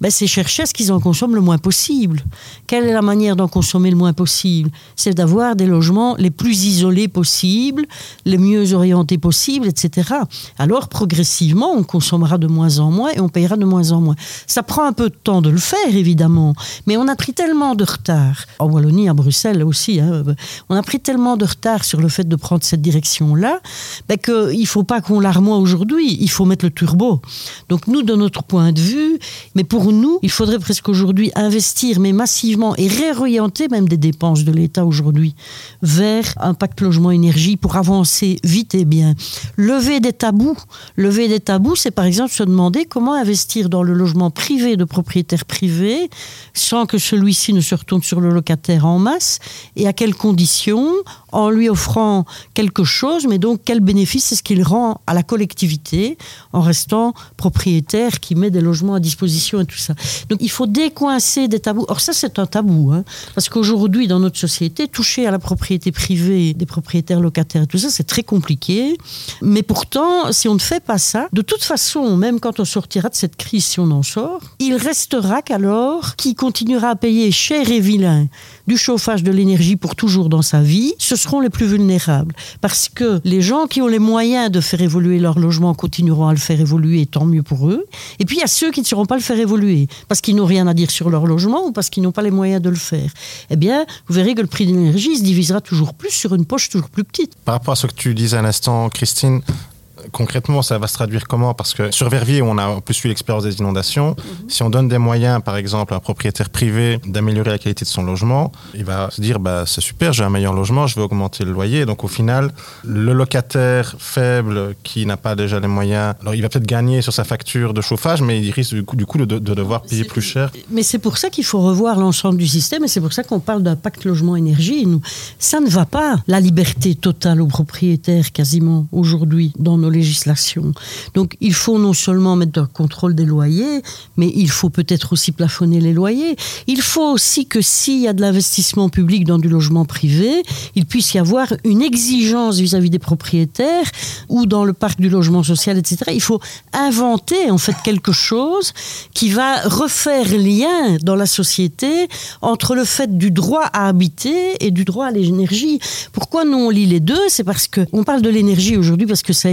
ben, c'est chercher à ce qu'ils en consomment le moins possible. Quelle est la manière d'en consommer le moins possible? C'est d'avoir des logements les plus isolés possibles, les mieux orientés possibles, etc. Alors, progressivement, on consommera de moins en moins et on payera de moins en moins. Ça prend un peu de temps de le faire, évidemment, mais on a pris tellement de retard, en Wallonie, à Bruxelles aussi, hein, on a pris tellement de retard sur le fait de prendre cette direction-là, ben, qu'il ne faut pas qu'on l'armoie aujourd'hui, il faut mettre le turbo. Donc, nous, de notre point de vue, mais pour nous, il faudrait presque aujourd'hui investir, mais massivement, et réorienter même des dépenses de l'État aujourd'hui vers un pacte logement-énergie pour avancer vite et bien. Lever des tabous. Lever des tabous, c'est par exemple se demander comment investir dans le logement privé de propriétaires privés sans que celui-ci ne se retourne sur le locataire en masse et à quelles conditions, en lui offrant quelque chose, mais donc quel bénéfice est-ce qu'il rend à la collectivité en restant propriétaire qui met des logements à disposition et tout ça. Donc il faut décoincer des tabous. Or ça c'est un tabou, hein, parce qu'aujourd'hui dans notre société, toucher à la propriété privée des propriétaires locataires et tout ça, c'est très compliqué. Mais pourtant, si on ne fait pas ça, de toute façon, même quand on sortira de cette crise, si on en sort, il restera qu'alors qui continuera à payer cher et vilain du chauffage, de l'énergie pour toujours dans sa vie, ce seront les plus vulnérables. Parce que les gens qui ont les moyens de faire évoluer leur logement continueront à le faire évoluer, tant mieux pour eux. Et puis il y a ceux qui ne sauront pas le faire évoluer, parce qu'ils n'ont rien à dire sur leur logement ou parce qu'ils n'ont pas les moyens de le faire. Eh bien, vous verrez que le prix de l'énergie se divisera toujours plus sur une poche toujours plus petite. Par rapport à ce que tu disais à l'instant, Christine, concrètement, ça va se traduire comment? Parce que sur Verviers, on a en plus eu l'expérience des inondations. Si on donne des moyens, par exemple, à un propriétaire privé d'améliorer la qualité de son logement, il va se dire bah, c'est super, j'ai un meilleur logement, je vais augmenter le loyer. Donc au final, le locataire faible qui n'a pas déjà les moyens, alors il va peut-être gagner sur sa facture de chauffage, mais il risque du coup, du coup de, de devoir payer plus cher. Mais c'est pour ça qu'il faut revoir l'ensemble du système et c'est pour ça qu'on parle d'un pacte logement-énergie. Ça ne va pas, la liberté totale aux propriétaires quasiment aujourd'hui dans nos Donc il faut non seulement mettre un contrôle des loyers, mais il faut peut-être aussi plafonner les loyers. Il faut aussi que s'il y a de l'investissement public dans du logement privé, il puisse y avoir une exigence vis-à-vis des propriétaires ou dans le parc du logement social, etc. Il faut inventer en fait quelque chose qui va refaire lien dans la société entre le fait du droit à habiter et du droit à l'énergie. Pourquoi nous on lit les deux? C'est parce que on parle de l'énergie aujourd'hui parce que ça a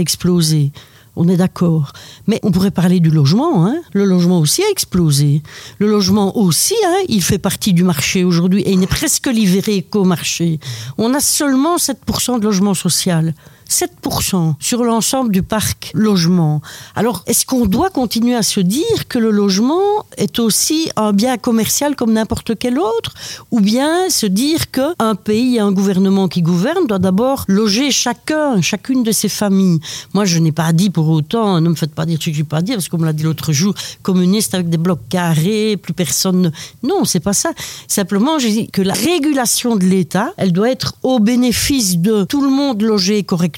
On est d'accord. Mais on pourrait parler du logement. Hein. Le logement aussi a explosé. Le logement aussi, hein, il fait partie du marché aujourd'hui et il n'est presque livré qu'au marché. On a seulement 7% de logement social. 7% sur l'ensemble du parc logement. Alors, est-ce qu'on doit continuer à se dire que le logement est aussi un bien commercial comme n'importe quel autre? Ou bien se dire qu'un pays, un gouvernement qui gouverne doit d'abord loger chacun, chacune de ses familles? Moi, je n'ai pas dit pour autant, ne me faites pas dire ce que je n'ai pas dire, parce que comme l'a dit l'autre jour, communiste avec des blocs carrés, plus personne... Ne... Non, c'est pas ça. Simplement, je dis que la régulation de l'État, elle doit être au bénéfice de tout le monde logé correctement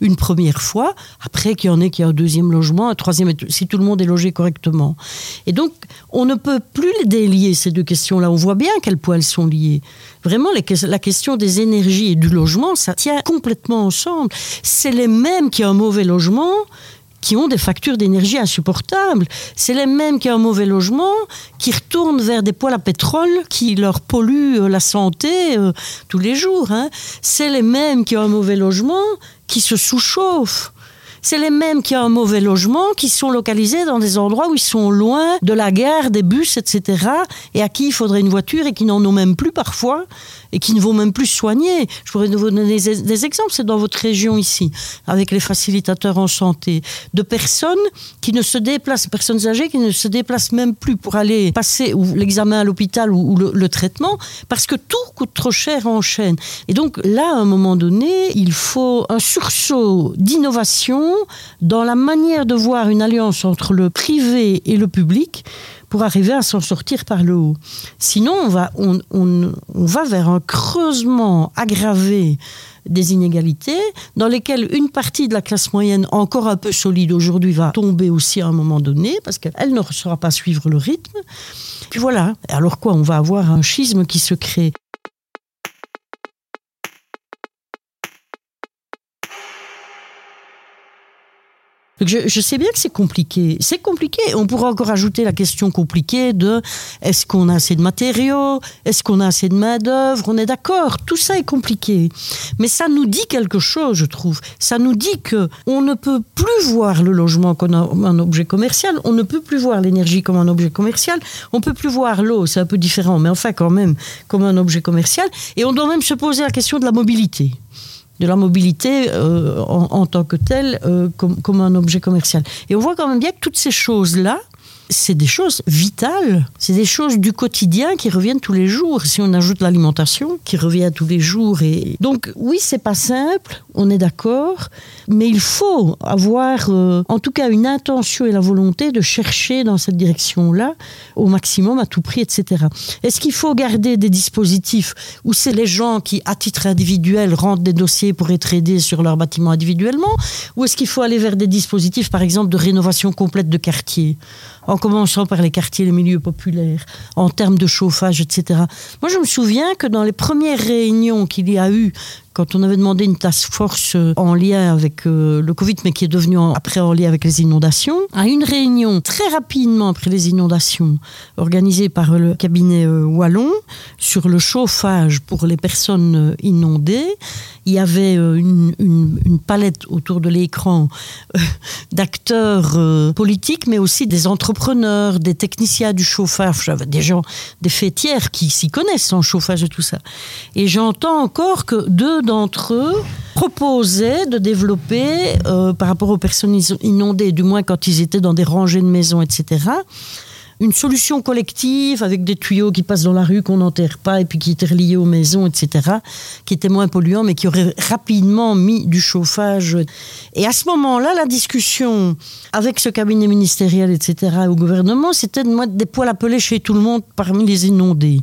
une première fois, après qu'il y en ait qui a un deuxième logement, un troisième, si tout le monde est logé correctement. Et donc, on ne peut plus les délier, ces deux questions-là. On voit bien à quel elles sont liées. Vraiment, la question des énergies et du logement, ça tient complètement ensemble. C'est les mêmes qui ont un mauvais logement qui ont des factures d'énergie insupportables. C'est les mêmes qui ont un mauvais logement, qui retournent vers des poêles à pétrole qui leur polluent euh, la santé euh, tous les jours. Hein. C'est les mêmes qui ont un mauvais logement, qui se sous-chauffent. C'est les mêmes qui ont un mauvais logement, qui sont localisés dans des endroits où ils sont loin de la gare, des bus, etc. Et à qui il faudrait une voiture et qui n'en ont même plus parfois et qui ne vont même plus soigner. Je pourrais vous donner des, exemples, c'est dans votre région ici, avec les facilitateurs en santé, de personnes qui ne se déplacent, personnes âgées qui ne se déplacent même plus pour aller passer l'examen à l'hôpital ou, le, le, traitement, parce que tout coûte trop cher en chaîne. Et donc là, à un moment donné, il faut un sursaut d'innovation dans la manière de voir une alliance entre le privé et le public pour arriver à s'en sortir par le haut. Sinon, on va, on, on, on va vers un creusement aggravé des inégalités, dans lesquelles une partie de la classe moyenne, encore un peu solide aujourd'hui, va tomber aussi à un moment donné, parce qu'elle ne saura pas suivre le rythme. Puis voilà. Alors quoi On va avoir un schisme qui se crée. Je, sais bien que c'est compliqué. C'est compliqué. On pourra encore ajouter la question compliquée de est-ce qu'on a assez de matériaux? Est-ce qu'on a assez de main-d'œuvre? On est d'accord. Tout ça est compliqué. Mais ça nous dit quelque chose, je trouve. Ça nous dit que on ne peut plus voir le logement comme un objet commercial. On ne peut plus voir l'énergie comme un objet commercial. On peut plus voir l'eau. C'est un peu différent. Mais enfin, quand même, comme un objet commercial. Et on doit même se poser la question de la mobilité de la mobilité euh, en, tant que telle, euh, comme, comme un objet commercial. Et on voit quand même bien que toutes ces choses-là, c'est des choses vitales, c'est des choses du quotidien qui reviennent tous les jours. Si on ajoute l'alimentation qui revient tous les jours, et donc oui, c'est pas simple, on est d'accord, mais il faut avoir, euh, en tout cas, une intention et la volonté de chercher dans cette direction-là au maximum, à tout prix, etc. Est-ce qu'il faut garder des dispositifs où c'est les gens qui, à titre individuel, rentrent des dossiers pour être aidés sur leur bâtiment individuellement, ou est-ce qu'il faut aller vers des dispositifs, par exemple, de rénovation complète de quartier? En commençant par les quartiers, les milieux populaires, en termes de chauffage, etc. Moi, je me souviens que dans les premières réunions qu'il y a eu quand on avait demandé une task force euh, en lien avec euh, le Covid, mais qui est devenue en- après en lien avec les inondations, à une réunion très rapidement après les inondations, organisée par le cabinet euh, Wallon, sur le chauffage pour les personnes inondées, il y avait une, palette autour de l'écran d'acteurs politiques, mais aussi des entrepreneurs, des techniciens du chauffage, des gens, des fêtières qui s'y connaissent en chauffage et tout ça. Et j'entends encore que deux d'entre eux proposaient de développer, euh, par rapport aux personnes inondées, du moins quand ils étaient dans des rangées de maisons, etc., une solution collective avec des tuyaux qui passent dans la rue, qu'on n'enterre pas, et puis qui étaient reliés aux maisons, etc., qui étaient moins polluants, mais qui auraient rapidement mis du chauffage. Et à ce moment-là, la discussion avec ce cabinet ministériel, etc., au gouvernement, c'était de mettre des poils peler chez tout le monde parmi les inondés.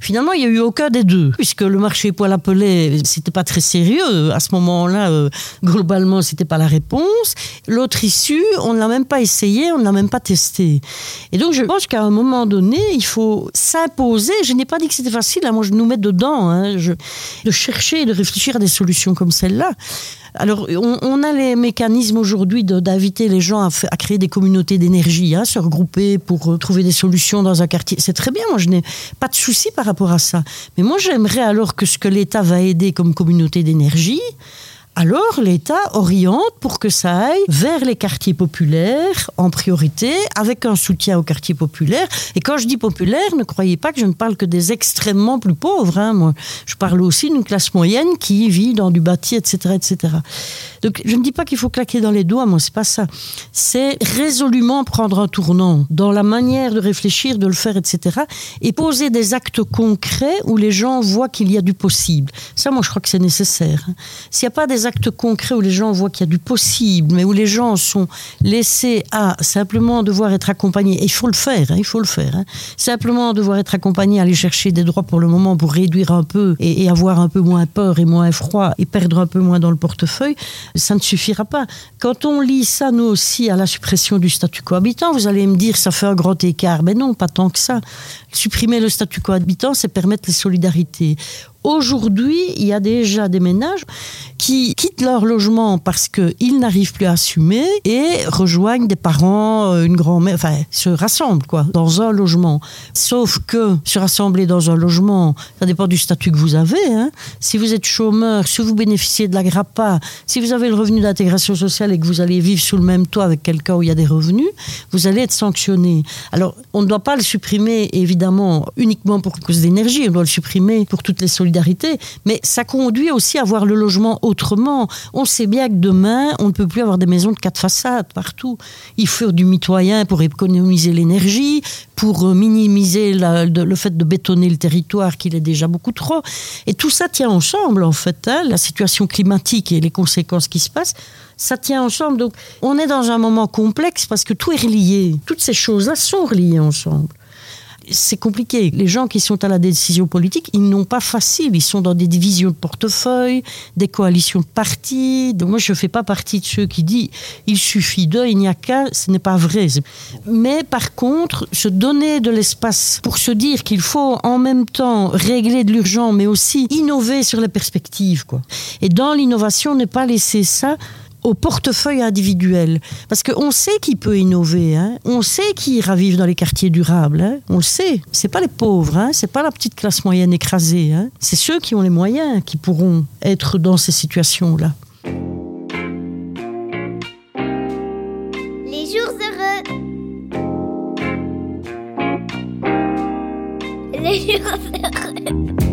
Finalement, il n'y a eu aucun des deux, puisque le marché poil à peler, c'était pas très sérieux. À ce moment-là, euh, globalement, c'était pas la réponse. L'autre issue, on ne l'a même pas essayé, on ne l'a même pas testé. Et donc, je pense qu'à un moment donné, il faut s'imposer. Je n'ai pas dit que c'était facile, hein, moi je nous mets dedans, hein, je- de chercher, de réfléchir à des solutions comme celle-là. Alors, on, a les mécanismes aujourd'hui d'inviter les gens à, à créer des communautés d'énergie, hein, se regrouper pour euh, trouver des solutions dans un quartier. C'est très bien, moi je n'ai pas de souci par rapport à ça. Mais moi j'aimerais alors que ce que l'État va aider comme communauté d'énergie, alors l'État oriente pour que ça aille vers les quartiers populaires en priorité, avec un soutien aux quartiers populaires. Et quand je dis populaire, ne croyez pas que je ne parle que des extrêmement plus pauvres. hein, moi. Je parle aussi d'une classe moyenne qui vit dans du bâti, etc., etc. Donc je ne dis pas qu'il faut claquer dans les doigts, moi c'est pas ça. C'est résolument prendre un tournant dans la manière de réfléchir, de le faire, etc. Et poser des actes concrets où les gens voient qu'il y a du possible. Ça, moi je crois que c'est nécessaire. hein. S'il n'y a pas des actes concrets où les gens voient qu'il y a du possible, mais où les gens sont laissés à simplement devoir être accompagnés, et il faut le faire, hein, il faut le faire, hein. simplement devoir être accompagnés, aller chercher des droits pour le moment pour réduire un peu et, et avoir un peu moins peur et moins froid et perdre un peu moins dans le portefeuille, ça ne suffira pas. Quand on lit ça, nous aussi, à la suppression du statu quo habitant, vous allez me dire ça fait un grand écart. Mais non, pas tant que ça. Supprimer le statu quo habitant, c'est permettre les solidarités. Aujourd'hui, il y a déjà des ménages qui quittent leur logement parce qu'ils n'arrivent plus à assumer et rejoignent des parents, euh, une grand-mère, enfin, se rassemblent quoi, dans un logement. Sauf que se rassembler dans un logement, ça dépend du statut que vous avez. hein. Si vous êtes chômeur, si vous bénéficiez de la GRAPA, si vous avez le revenu d'intégration sociale et que vous allez vivre sous le même toit avec quelqu'un où il y a des revenus, vous allez être sanctionné. Alors, on ne doit pas le supprimer, évidemment, uniquement pour cause d'énergie, on doit le supprimer pour toutes les solidarités, mais ça conduit aussi à voir le logement autrement. On sait bien que demain, on ne peut plus avoir des maisons de quatre façades partout. Il faut du mitoyen pour économiser l'énergie, pour euh, minimiser le fait de bétonner le territoire, qu'il est déjà beaucoup trop. Et tout ça tient ensemble, en fait. hein. La situation climatique et les conséquences qui se passent, ça tient ensemble. Donc, on est dans un moment complexe parce que tout est relié. Toutes ces choses-là sont reliées ensemble c'est compliqué. Les gens qui sont à la décision politique, ils n'ont pas facile. Ils sont dans des divisions de portefeuille, des coalitions de partis. Donc moi, je ne fais pas partie de ceux qui disent il suffit d'eux, il n'y a qu'un. Ce n'est pas vrai. Mais par contre, se donner de l'espace pour se dire qu'il faut en même temps régler de l'urgent, mais aussi innover sur les perspectives. Et dans l'innovation, ne pas laisser ça au portefeuille individuel. Parce qu'on sait qui peut innover, hein. on sait qui ira vivre dans les quartiers durables, hein. on le sait. C'est pas les pauvres, hein. c'est pas la petite classe moyenne écrasée, hein. c'est ceux qui ont les moyens qui pourront être dans ces situations-là. Les jours heureux. Les jours heureux.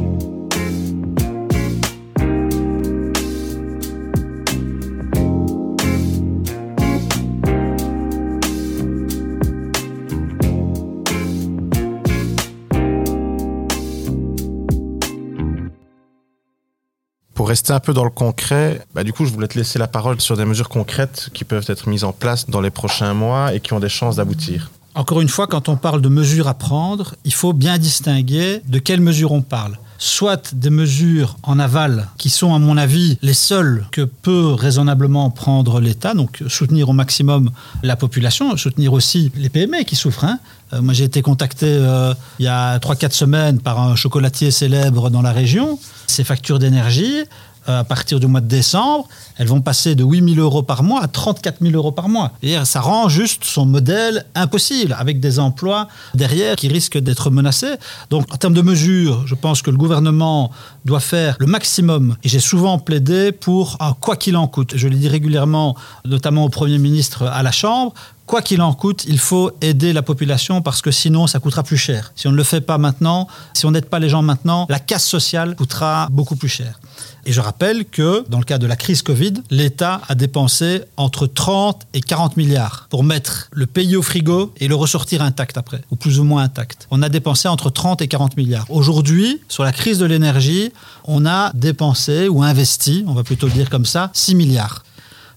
Rester un peu dans le concret, bah, du coup, je voulais te laisser la parole sur des mesures concrètes qui peuvent être mises en place dans les prochains mois et qui ont des chances d'aboutir. Encore une fois, quand on parle de mesures à prendre, il faut bien distinguer de quelles mesures on parle. Soit des mesures en aval qui sont, à mon avis, les seules que peut raisonnablement prendre l'État, donc soutenir au maximum la population, soutenir aussi les PME qui souffrent. hein. Euh, moi, j'ai été contacté euh, il y a 3-4 semaines par un chocolatier célèbre dans la région. Ses factures d'énergie, à partir du mois de décembre, elles vont passer de 8 000 euros par mois à 34 000 euros par mois. Et ça rend juste son modèle impossible, avec des emplois derrière qui risquent d'être menacés. Donc, en termes de mesures, je pense que le gouvernement doit faire le maximum. Et j'ai souvent plaidé pour un quoi qu'il en coûte. Je l'ai dit régulièrement, notamment au Premier ministre à la Chambre, quoi qu'il en coûte, il faut aider la population parce que sinon, ça coûtera plus cher. Si on ne le fait pas maintenant, si on n'aide pas les gens maintenant, la casse sociale coûtera beaucoup plus cher. Et je rappelle que dans le cas de la crise Covid, l'État a dépensé entre 30 et 40 milliards pour mettre le pays au frigo et le ressortir intact après, ou plus ou moins intact. On a dépensé entre 30 et 40 milliards. Aujourd'hui, sur la crise de l'énergie, on a dépensé ou investi, on va plutôt dire comme ça, 6 milliards.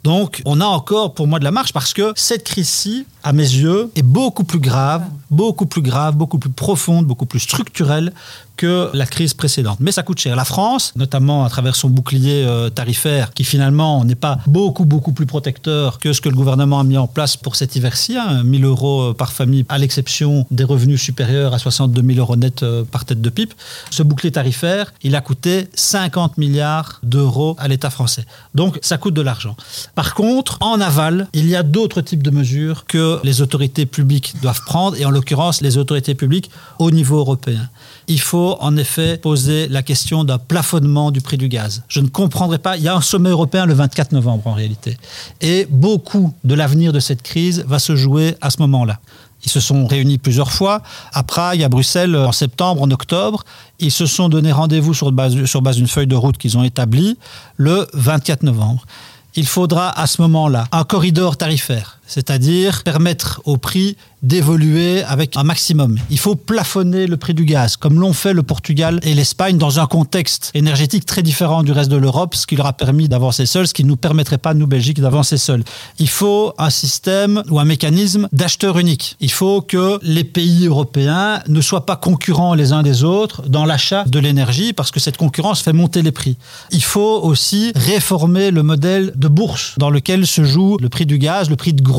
Donc, on a encore pour moi de la marge parce que cette crise-ci, à mes yeux, est beaucoup plus grave, beaucoup plus grave, beaucoup plus profonde, beaucoup plus structurelle que la crise précédente. Mais ça coûte cher. La France, notamment à travers son bouclier euh, tarifaire, qui finalement n'est pas beaucoup, beaucoup plus protecteur que ce que le gouvernement a mis en place pour cet hiver-ci, 1 hein, 1000 euros par famille, à l'exception des revenus supérieurs à 62 000 euros net euh, par tête de pipe. Ce bouclier tarifaire, il a coûté 50 milliards d'euros à l'État français. Donc, ça coûte de l'argent. Par contre, en aval, il y a d'autres types de mesures que les autorités publiques doivent prendre, et en l'occurrence, les autorités publiques au niveau européen il faut en effet poser la question d'un plafonnement du prix du gaz. Je ne comprendrai pas, il y a un sommet européen le 24 novembre en réalité. Et beaucoup de l'avenir de cette crise va se jouer à ce moment-là. Ils se sont réunis plusieurs fois, à Prague, à Bruxelles, en septembre, en octobre. Ils se sont donné rendez-vous sur sur base d'une feuille de route qu'ils ont établie le 24 novembre. Il faudra à ce moment-là un corridor tarifaire, c'est-à-dire permettre au prix d'évoluer avec un maximum. Il faut plafonner le prix du gaz, comme l'ont fait le Portugal et l'Espagne dans un contexte énergétique très différent du reste de l'Europe, ce qui leur a permis d'avancer seuls, ce qui ne nous permettrait pas, nous, Belgique, d'avancer seuls. Il faut un système ou un mécanisme d'acheteur unique. Il faut que les pays européens ne soient pas concurrents les uns des autres dans l'achat de l'énergie, parce que cette concurrence fait monter les prix. Il faut aussi réformer le modèle de bourse dans lequel se joue le prix du gaz, le prix de gros.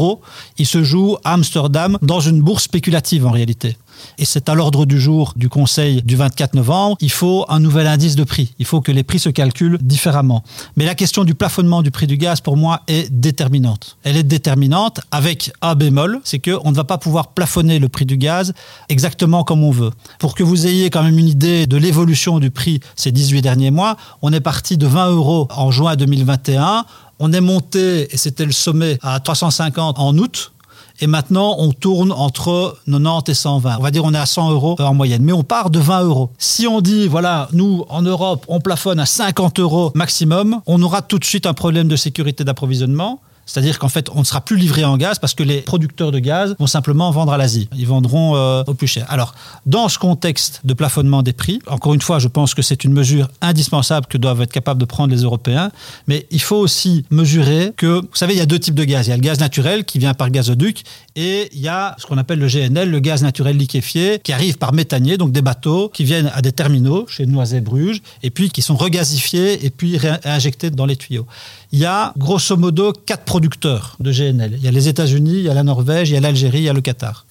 Il se joue à Amsterdam dans une bourse spéculative en réalité. Et c'est à l'ordre du jour du Conseil du 24 novembre. Il faut un nouvel indice de prix. Il faut que les prix se calculent différemment. Mais la question du plafonnement du prix du gaz, pour moi, est déterminante. Elle est déterminante avec un bémol, c'est qu'on ne va pas pouvoir plafonner le prix du gaz exactement comme on veut. Pour que vous ayez quand même une idée de l'évolution du prix ces 18 derniers mois, on est parti de 20 euros en juin 2021. On est monté, et c'était le sommet, à 350 en août. Et maintenant, on tourne entre 90 et 120. On va dire on est à 100 euros en moyenne. Mais on part de 20 euros. Si on dit, voilà, nous, en Europe, on plafonne à 50 euros maximum, on aura tout de suite un problème de sécurité d'approvisionnement. C'est-à-dire qu'en fait, on ne sera plus livré en gaz parce que les producteurs de gaz vont simplement vendre à l'Asie. Ils vendront euh, au plus cher. Alors, dans ce contexte de plafonnement des prix, encore une fois, je pense que c'est une mesure indispensable que doivent être capables de prendre les Européens. Mais il faut aussi mesurer que, vous savez, il y a deux types de gaz. Il y a le gaz naturel qui vient par gazoduc et il y a ce qu'on appelle le GNL, le gaz naturel liquéfié, qui arrive par méthanier, donc des bateaux qui viennent à des terminaux chez Noisy Bruges et puis qui sont regazifiés et puis réinjectés dans les tuyaux. Il y a grosso modo quatre producteurs de GNL. Il y a les États-Unis, il y a la Norvège, il y a l'Algérie, il y a le Qatar.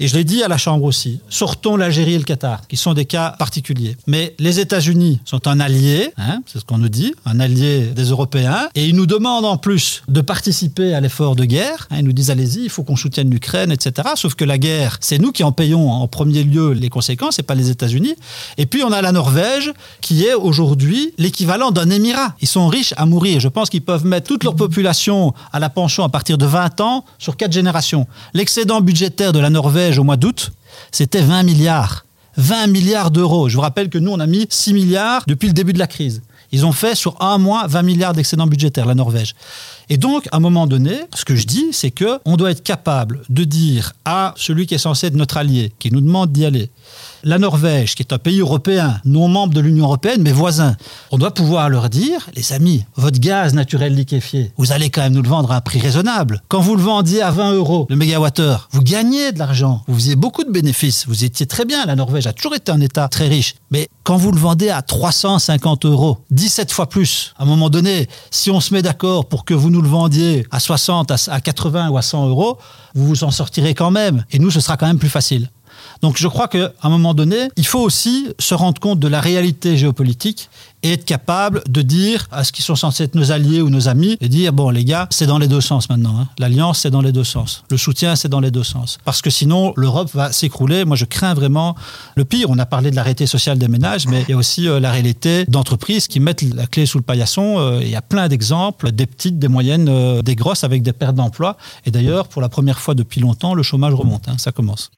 Et je l'ai dit à la Chambre aussi, sortons l'Algérie et le Qatar, qui sont des cas particuliers. Mais les États-Unis sont un allié, hein, c'est ce qu'on nous dit, un allié des Européens, et ils nous demandent en plus de participer à l'effort de guerre. Hein, ils nous disent allez-y, il faut qu'on soutienne l'Ukraine, etc. Sauf que la guerre, c'est nous qui en payons en premier lieu les conséquences, et pas les États-Unis. Et puis on a la Norvège, qui est aujourd'hui l'équivalent d'un émirat. Ils sont riches à mourir. Je pense qu'ils peuvent mettre toute leur population à la pension à partir de 20 ans sur quatre générations. L'excédent budgétaire de la Norvège au mois d'août, c'était 20 milliards. 20 milliards d'euros. Je vous rappelle que nous, on a mis 6 milliards depuis le début de la crise. Ils ont fait sur un mois 20 milliards d'excédent budgétaire, la Norvège. Et donc, à un moment donné, ce que je dis, c'est que on doit être capable de dire à celui qui est censé être notre allié, qui nous demande d'y aller, la Norvège, qui est un pays européen, non membre de l'Union européenne, mais voisin, on doit pouvoir leur dire, les amis, votre gaz naturel liquéfié, vous allez quand même nous le vendre à un prix raisonnable. Quand vous le vendiez à 20 euros le mégawattheure, vous gagnez de l'argent, vous faisiez beaucoup de bénéfices, vous étiez très bien. La Norvège a toujours été un État très riche. Mais quand vous le vendez à 350 euros, 17 fois plus, à un moment donné, si on se met d'accord pour que vous nous le vendiez à 60, à 80 ou à 100 euros, vous vous en sortirez quand même. Et nous, ce sera quand même plus facile. Donc je crois qu'à un moment donné, il faut aussi se rendre compte de la réalité géopolitique et être capable de dire à ce qui sont censés être nos alliés ou nos amis, et dire, bon les gars, c'est dans les deux sens maintenant. Hein. L'alliance, c'est dans les deux sens. Le soutien, c'est dans les deux sens. Parce que sinon, l'Europe va s'écrouler. Moi, je crains vraiment le pire. On a parlé de la réalité sociale des ménages, mais il y a aussi euh, la réalité d'entreprises qui mettent la clé sous le paillasson. Euh, il y a plein d'exemples, des petites, des moyennes, euh, des grosses, avec des pertes d'emplois. Et d'ailleurs, pour la première fois depuis longtemps, le chômage remonte. Hein. Ça commence.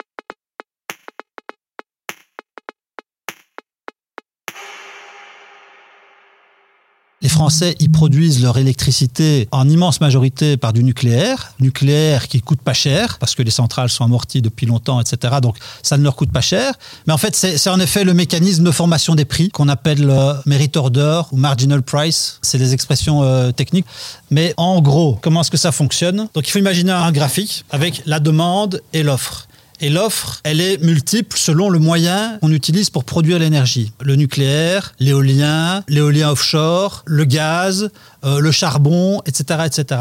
Français, ils produisent leur électricité en immense majorité par du nucléaire. Nucléaire qui coûte pas cher parce que les centrales sont amorties depuis longtemps, etc. Donc ça ne leur coûte pas cher. Mais en fait, c'est en effet le mécanisme de formation des prix qu'on appelle le merit order ou marginal price. C'est des expressions euh, techniques. Mais en gros, comment est-ce que ça fonctionne? Donc il faut imaginer un graphique avec la demande et l'offre. Et l'offre, elle est multiple selon le moyen qu'on utilise pour produire l'énergie. Le nucléaire, l'éolien, l'éolien offshore, le gaz, euh, le charbon, etc., etc.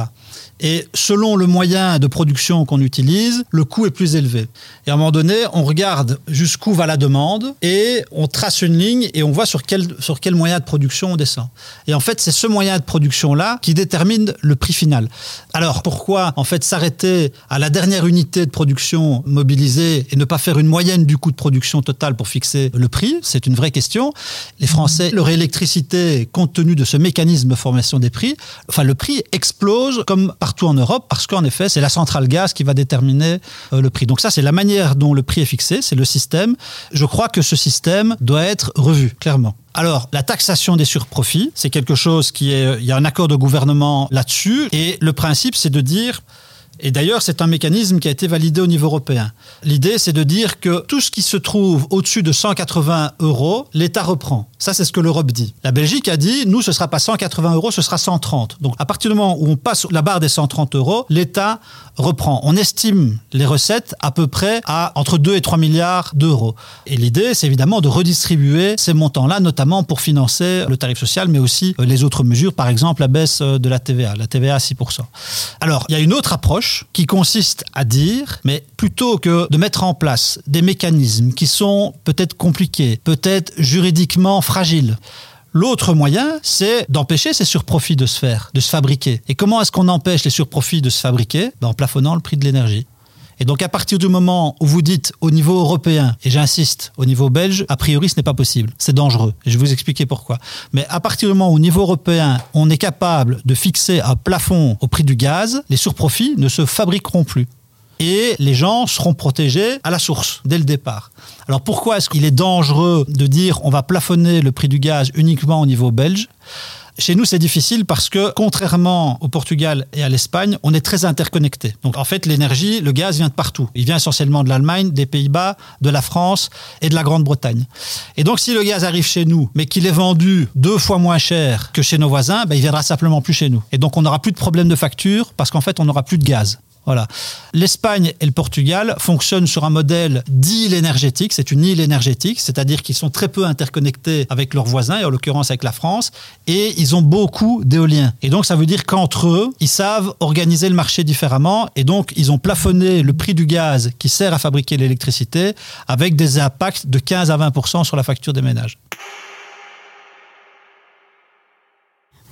Et selon le moyen de production qu'on utilise, le coût est plus élevé. Et à un moment donné, on regarde jusqu'où va la demande et on trace une ligne et on voit sur quel, sur quel moyen de production on descend. Et en fait, c'est ce moyen de production-là qui détermine le prix final. Alors, pourquoi en fait s'arrêter à la dernière unité de production mobilisée et ne pas faire une moyenne du coût de production total pour fixer le prix? C'est une vraie question. Les Français, leur électricité, compte tenu de ce mécanisme de formation des prix, enfin, le prix explose comme partout en Europe parce qu'en effet, c'est la centrale gaz qui va déterminer euh, le prix. Donc ça, c'est la manière dont le prix est fixé, c'est le système. Je crois que ce système doit être revu, clairement. Alors, la taxation des surprofits, c'est quelque chose qui est... Il y a un accord de gouvernement là-dessus. Et le principe, c'est de dire... Et d'ailleurs, c'est un mécanisme qui a été validé au niveau européen. L'idée, c'est de dire que tout ce qui se trouve au-dessus de 180 euros, l'État reprend. Ça, c'est ce que l'Europe dit. La Belgique a dit, nous, ce sera pas 180 euros, ce sera 130. Donc, à partir du moment où on passe la barre des 130 euros, l'État reprend. On estime les recettes à peu près à entre 2 et 3 milliards d'euros. Et l'idée, c'est évidemment de redistribuer ces montants-là, notamment pour financer le tarif social, mais aussi les autres mesures, par exemple la baisse de la TVA, la TVA à 6%. Alors, il y a une autre approche qui consiste à dire, mais plutôt que de mettre en place des mécanismes qui sont peut-être compliqués, peut-être juridiquement fragiles, L'autre moyen, c'est d'empêcher ces surprofits de se faire, de se fabriquer. Et comment est-ce qu'on empêche les surprofits de se fabriquer? Ben, En plafonnant le prix de l'énergie. Et donc à partir du moment où vous dites au niveau européen, et j'insiste, au niveau belge, a priori ce n'est pas possible, c'est dangereux, je vais vous expliquer pourquoi. Mais à partir du moment où au niveau européen, on est capable de fixer un plafond au prix du gaz, les surprofits ne se fabriqueront plus et les gens seront protégés à la source dès le départ. Alors pourquoi est-ce qu'il est dangereux de dire on va plafonner le prix du gaz uniquement au niveau belge? Chez nous, c'est difficile parce que, contrairement au Portugal et à l'Espagne, on est très interconnectés. Donc, en fait, l'énergie, le gaz vient de partout. Il vient essentiellement de l'Allemagne, des Pays-Bas, de la France et de la Grande-Bretagne. Et donc, si le gaz arrive chez nous, mais qu'il est vendu deux fois moins cher que chez nos voisins, ben, il viendra simplement plus chez nous. Et donc, on n'aura plus de problème de facture parce qu'en fait, on n'aura plus de gaz. Voilà. L'Espagne et le Portugal fonctionnent sur un modèle d'île énergétique. C'est une île énergétique, c'est-à-dire qu'ils sont très peu interconnectés avec leurs voisins, et en l'occurrence avec la France, et ils ont beaucoup d'éoliens. Et donc, ça veut dire qu'entre eux, ils savent organiser le marché différemment, et donc, ils ont plafonné le prix du gaz qui sert à fabriquer l'électricité avec des impacts de 15 à 20% sur la facture des ménages.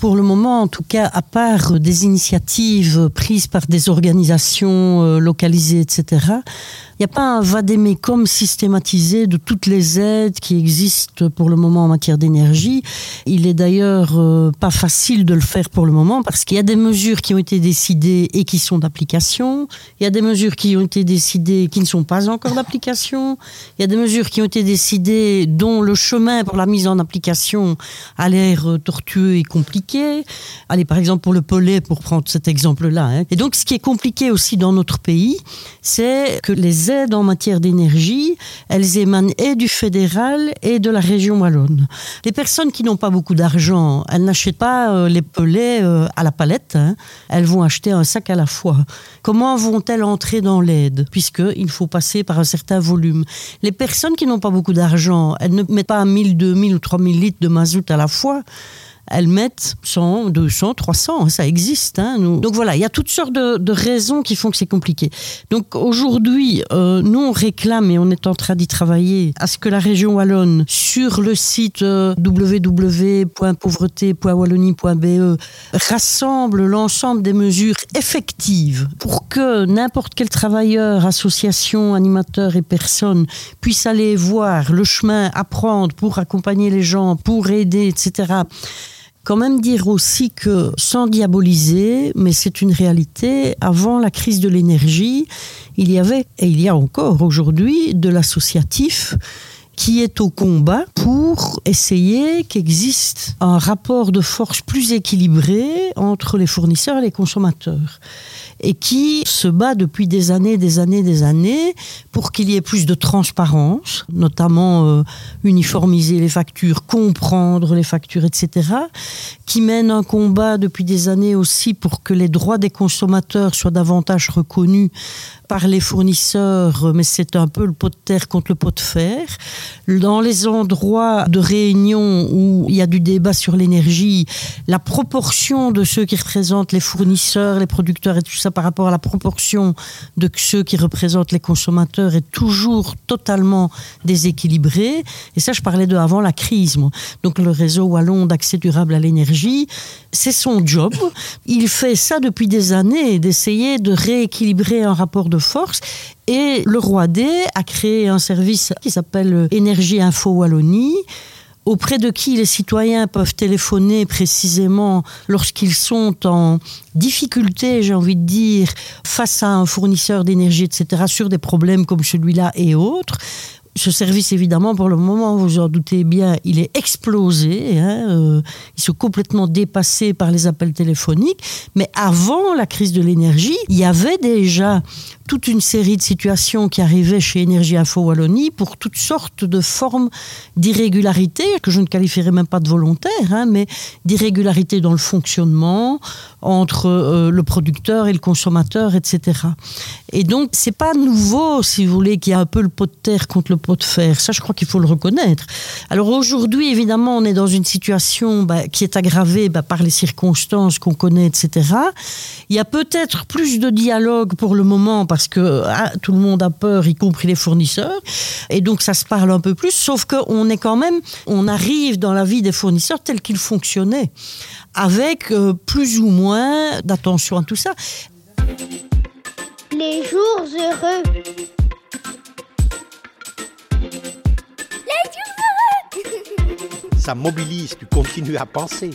Pour le moment, en tout cas, à part des initiatives prises par des organisations euh, localisées, etc., n'y a pas un vadémécum systématisé de toutes les aides qui existent pour le moment en matière d'énergie. Il est d'ailleurs euh, pas facile de le faire pour le moment parce qu'il y a des mesures qui ont été décidées et qui sont d'application. Il y a des mesures qui ont été décidées qui ne sont pas encore d'application. Il y a des mesures qui ont été décidées dont le chemin pour la mise en application a l'air euh, tortueux et compliqué. Allez, par exemple pour le pollet, pour prendre cet exemple-là. Hein. Et donc, ce qui est compliqué aussi dans notre pays, c'est que les aides en matière d'énergie, elles émanent et du fédéral et de la région wallonne. Les personnes qui n'ont pas beaucoup d'argent, elles n'achètent pas euh, les pelets euh, à la palette, hein. elles vont acheter un sac à la fois. Comment vont-elles entrer dans l'aide? Puisqu'il faut passer par un certain volume. Les personnes qui n'ont pas beaucoup d'argent, elles ne mettent pas 1000, 2000 ou 3000 litres de mazout à la fois elles mettent 100, 200, 300, ça existe. Hein. Donc voilà, il y a toutes sortes de, raisons qui font que c'est compliqué. Donc aujourd'hui, euh, nous on réclame et on est en train d'y travailler à ce que la région wallonne sur le site euh, www.pauvreté.wallonie.be rassemble l'ensemble des mesures effectives pour que n'importe quel travailleur, association, animateur et personne puisse aller voir le chemin, apprendre pour accompagner les gens, pour aider, etc quand même dire aussi que, sans diaboliser, mais c'est une réalité, avant la crise de l'énergie, il y avait, et il y a encore aujourd'hui, de l'associatif qui est au combat pour essayer qu'existe un rapport de force plus équilibré entre les fournisseurs et les consommateurs et qui se bat depuis des années, des années, des années pour qu'il y ait plus de transparence, notamment euh, uniformiser les factures, comprendre les factures, etc. Qui mène un combat depuis des années aussi pour que les droits des consommateurs soient davantage reconnus par les fournisseurs, mais c'est un peu le pot de terre contre le pot de fer. Dans les endroits de réunion où il y a du débat sur l'énergie, la proportion de ceux qui représentent les fournisseurs, les producteurs et tout ça par rapport à la proportion de ceux qui représentent les consommateurs est toujours totalement déséquilibrée. Et ça, je parlais de avant la crise. Donc le réseau wallon d'accès durable à l'énergie, c'est son job. Il fait ça depuis des années, d'essayer de rééquilibrer un rapport de force. Et le roi D a créé un service qui s'appelle Énergie Info Wallonie auprès de qui les citoyens peuvent téléphoner précisément lorsqu'ils sont en difficulté, j'ai envie de dire, face à un fournisseur d'énergie, etc., sur des problèmes comme celui-là et autres ce service, évidemment, pour le moment, vous en doutez bien, il est explosé. Hein, euh, il s'est complètement dépassé par les appels téléphoniques. Mais avant la crise de l'énergie, il y avait déjà toute une série de situations qui arrivaient chez Énergie Info Wallonie pour toutes sortes de formes d'irrégularité, que je ne qualifierais même pas de volontaire, hein, mais d'irrégularité dans le fonctionnement entre euh, le producteur et le consommateur, etc. Et donc, c'est pas nouveau, si vous voulez, qu'il y a un peu le pot de terre contre le de fer. Ça, je crois qu'il faut le reconnaître. Alors aujourd'hui, évidemment, on est dans une situation bah, qui est aggravée bah, par les circonstances qu'on connaît, etc. Il y a peut-être plus de dialogue pour le moment parce que ah, tout le monde a peur, y compris les fournisseurs. Et donc ça se parle un peu plus, sauf qu'on est quand même, on arrive dans la vie des fournisseurs tel qu'ils fonctionnaient, avec euh, plus ou moins d'attention à tout ça. Les jours heureux. Ça mobilise, tu continues à penser.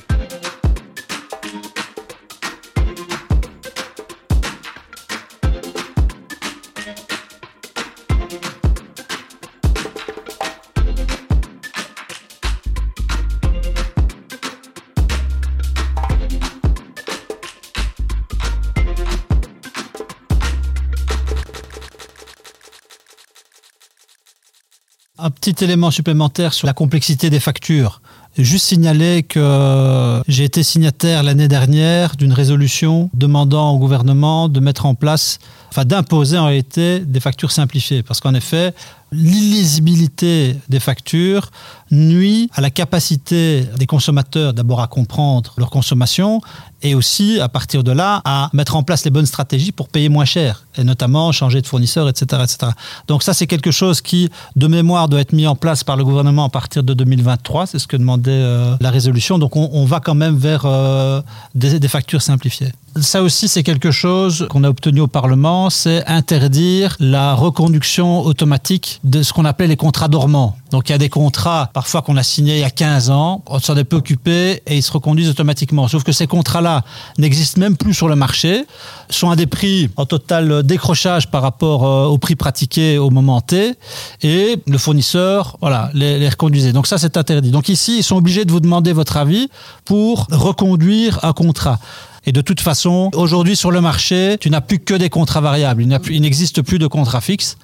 Petit élément supplémentaire sur la complexité des factures. Juste signaler que j'ai été signataire l'année dernière d'une résolution demandant au gouvernement de mettre en place, enfin d'imposer en réalité des factures simplifiées. Parce qu'en effet, l'illisibilité des factures nuit à la capacité des consommateurs d'abord à comprendre leur consommation et aussi à partir de là à mettre en place les bonnes stratégies pour payer moins cher et notamment changer de fournisseur, etc. etc. Donc ça c'est quelque chose qui de mémoire doit être mis en place par le gouvernement à partir de 2023, c'est ce que demandait euh, la résolution. Donc on, va quand même vers euh, des factures simplifiées. Ça aussi, c'est quelque chose qu'on a obtenu au Parlement, c'est interdire la reconduction automatique de ce qu'on appelle les contrats dormants. Donc il y a des contrats parfois qu'on a signés il y a 15 ans, on s'en est peu occupé et ils se reconduisent automatiquement. Sauf que ces contrats-là n'existent même plus sur le marché, sont à des prix en total décrochage par rapport euh, au prix pratiqué au moment T et le fournisseur voilà, les, les reconduisait. Donc ça c'est interdit. Donc ici, ils sont obligés de vous demander votre avis pour reconduire un contrat. Et de toute façon, aujourd'hui sur le marché, tu n'as plus que des contrats variables. Il n'existe plus de contrats fixes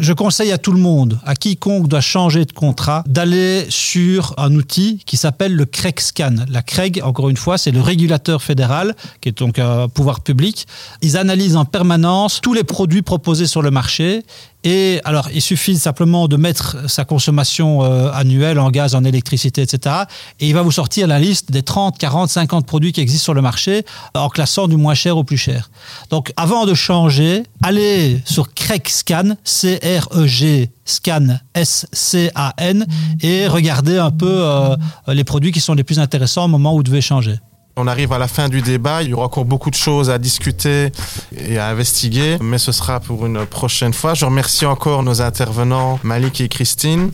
je conseille à tout le monde, à quiconque doit changer de contrat, d'aller sur un outil qui s'appelle le CREG Scan. La CREG, encore une fois, c'est le régulateur fédéral, qui est donc un pouvoir public. Ils analysent en permanence tous les produits proposés sur le marché Et alors, il suffit simplement de mettre sa consommation euh, annuelle en gaz, en électricité, etc. Et il va vous sortir la liste des 30, 40, 50 produits qui existent sur le marché en classant du moins cher au plus cher. Donc, avant de changer, allez sur CREG Scan, C-R-E-G Scan, S-C-A-N, et regardez un peu euh, les produits qui sont les plus intéressants au moment où vous devez changer. On arrive à la fin du débat. Il y aura encore beaucoup de choses à discuter et à investiguer, mais ce sera pour une prochaine fois. Je remercie encore nos intervenants, Malik et Christine.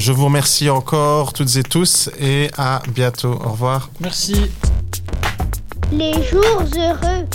Je vous remercie encore toutes et tous et à bientôt. Au revoir. Merci. Les jours heureux.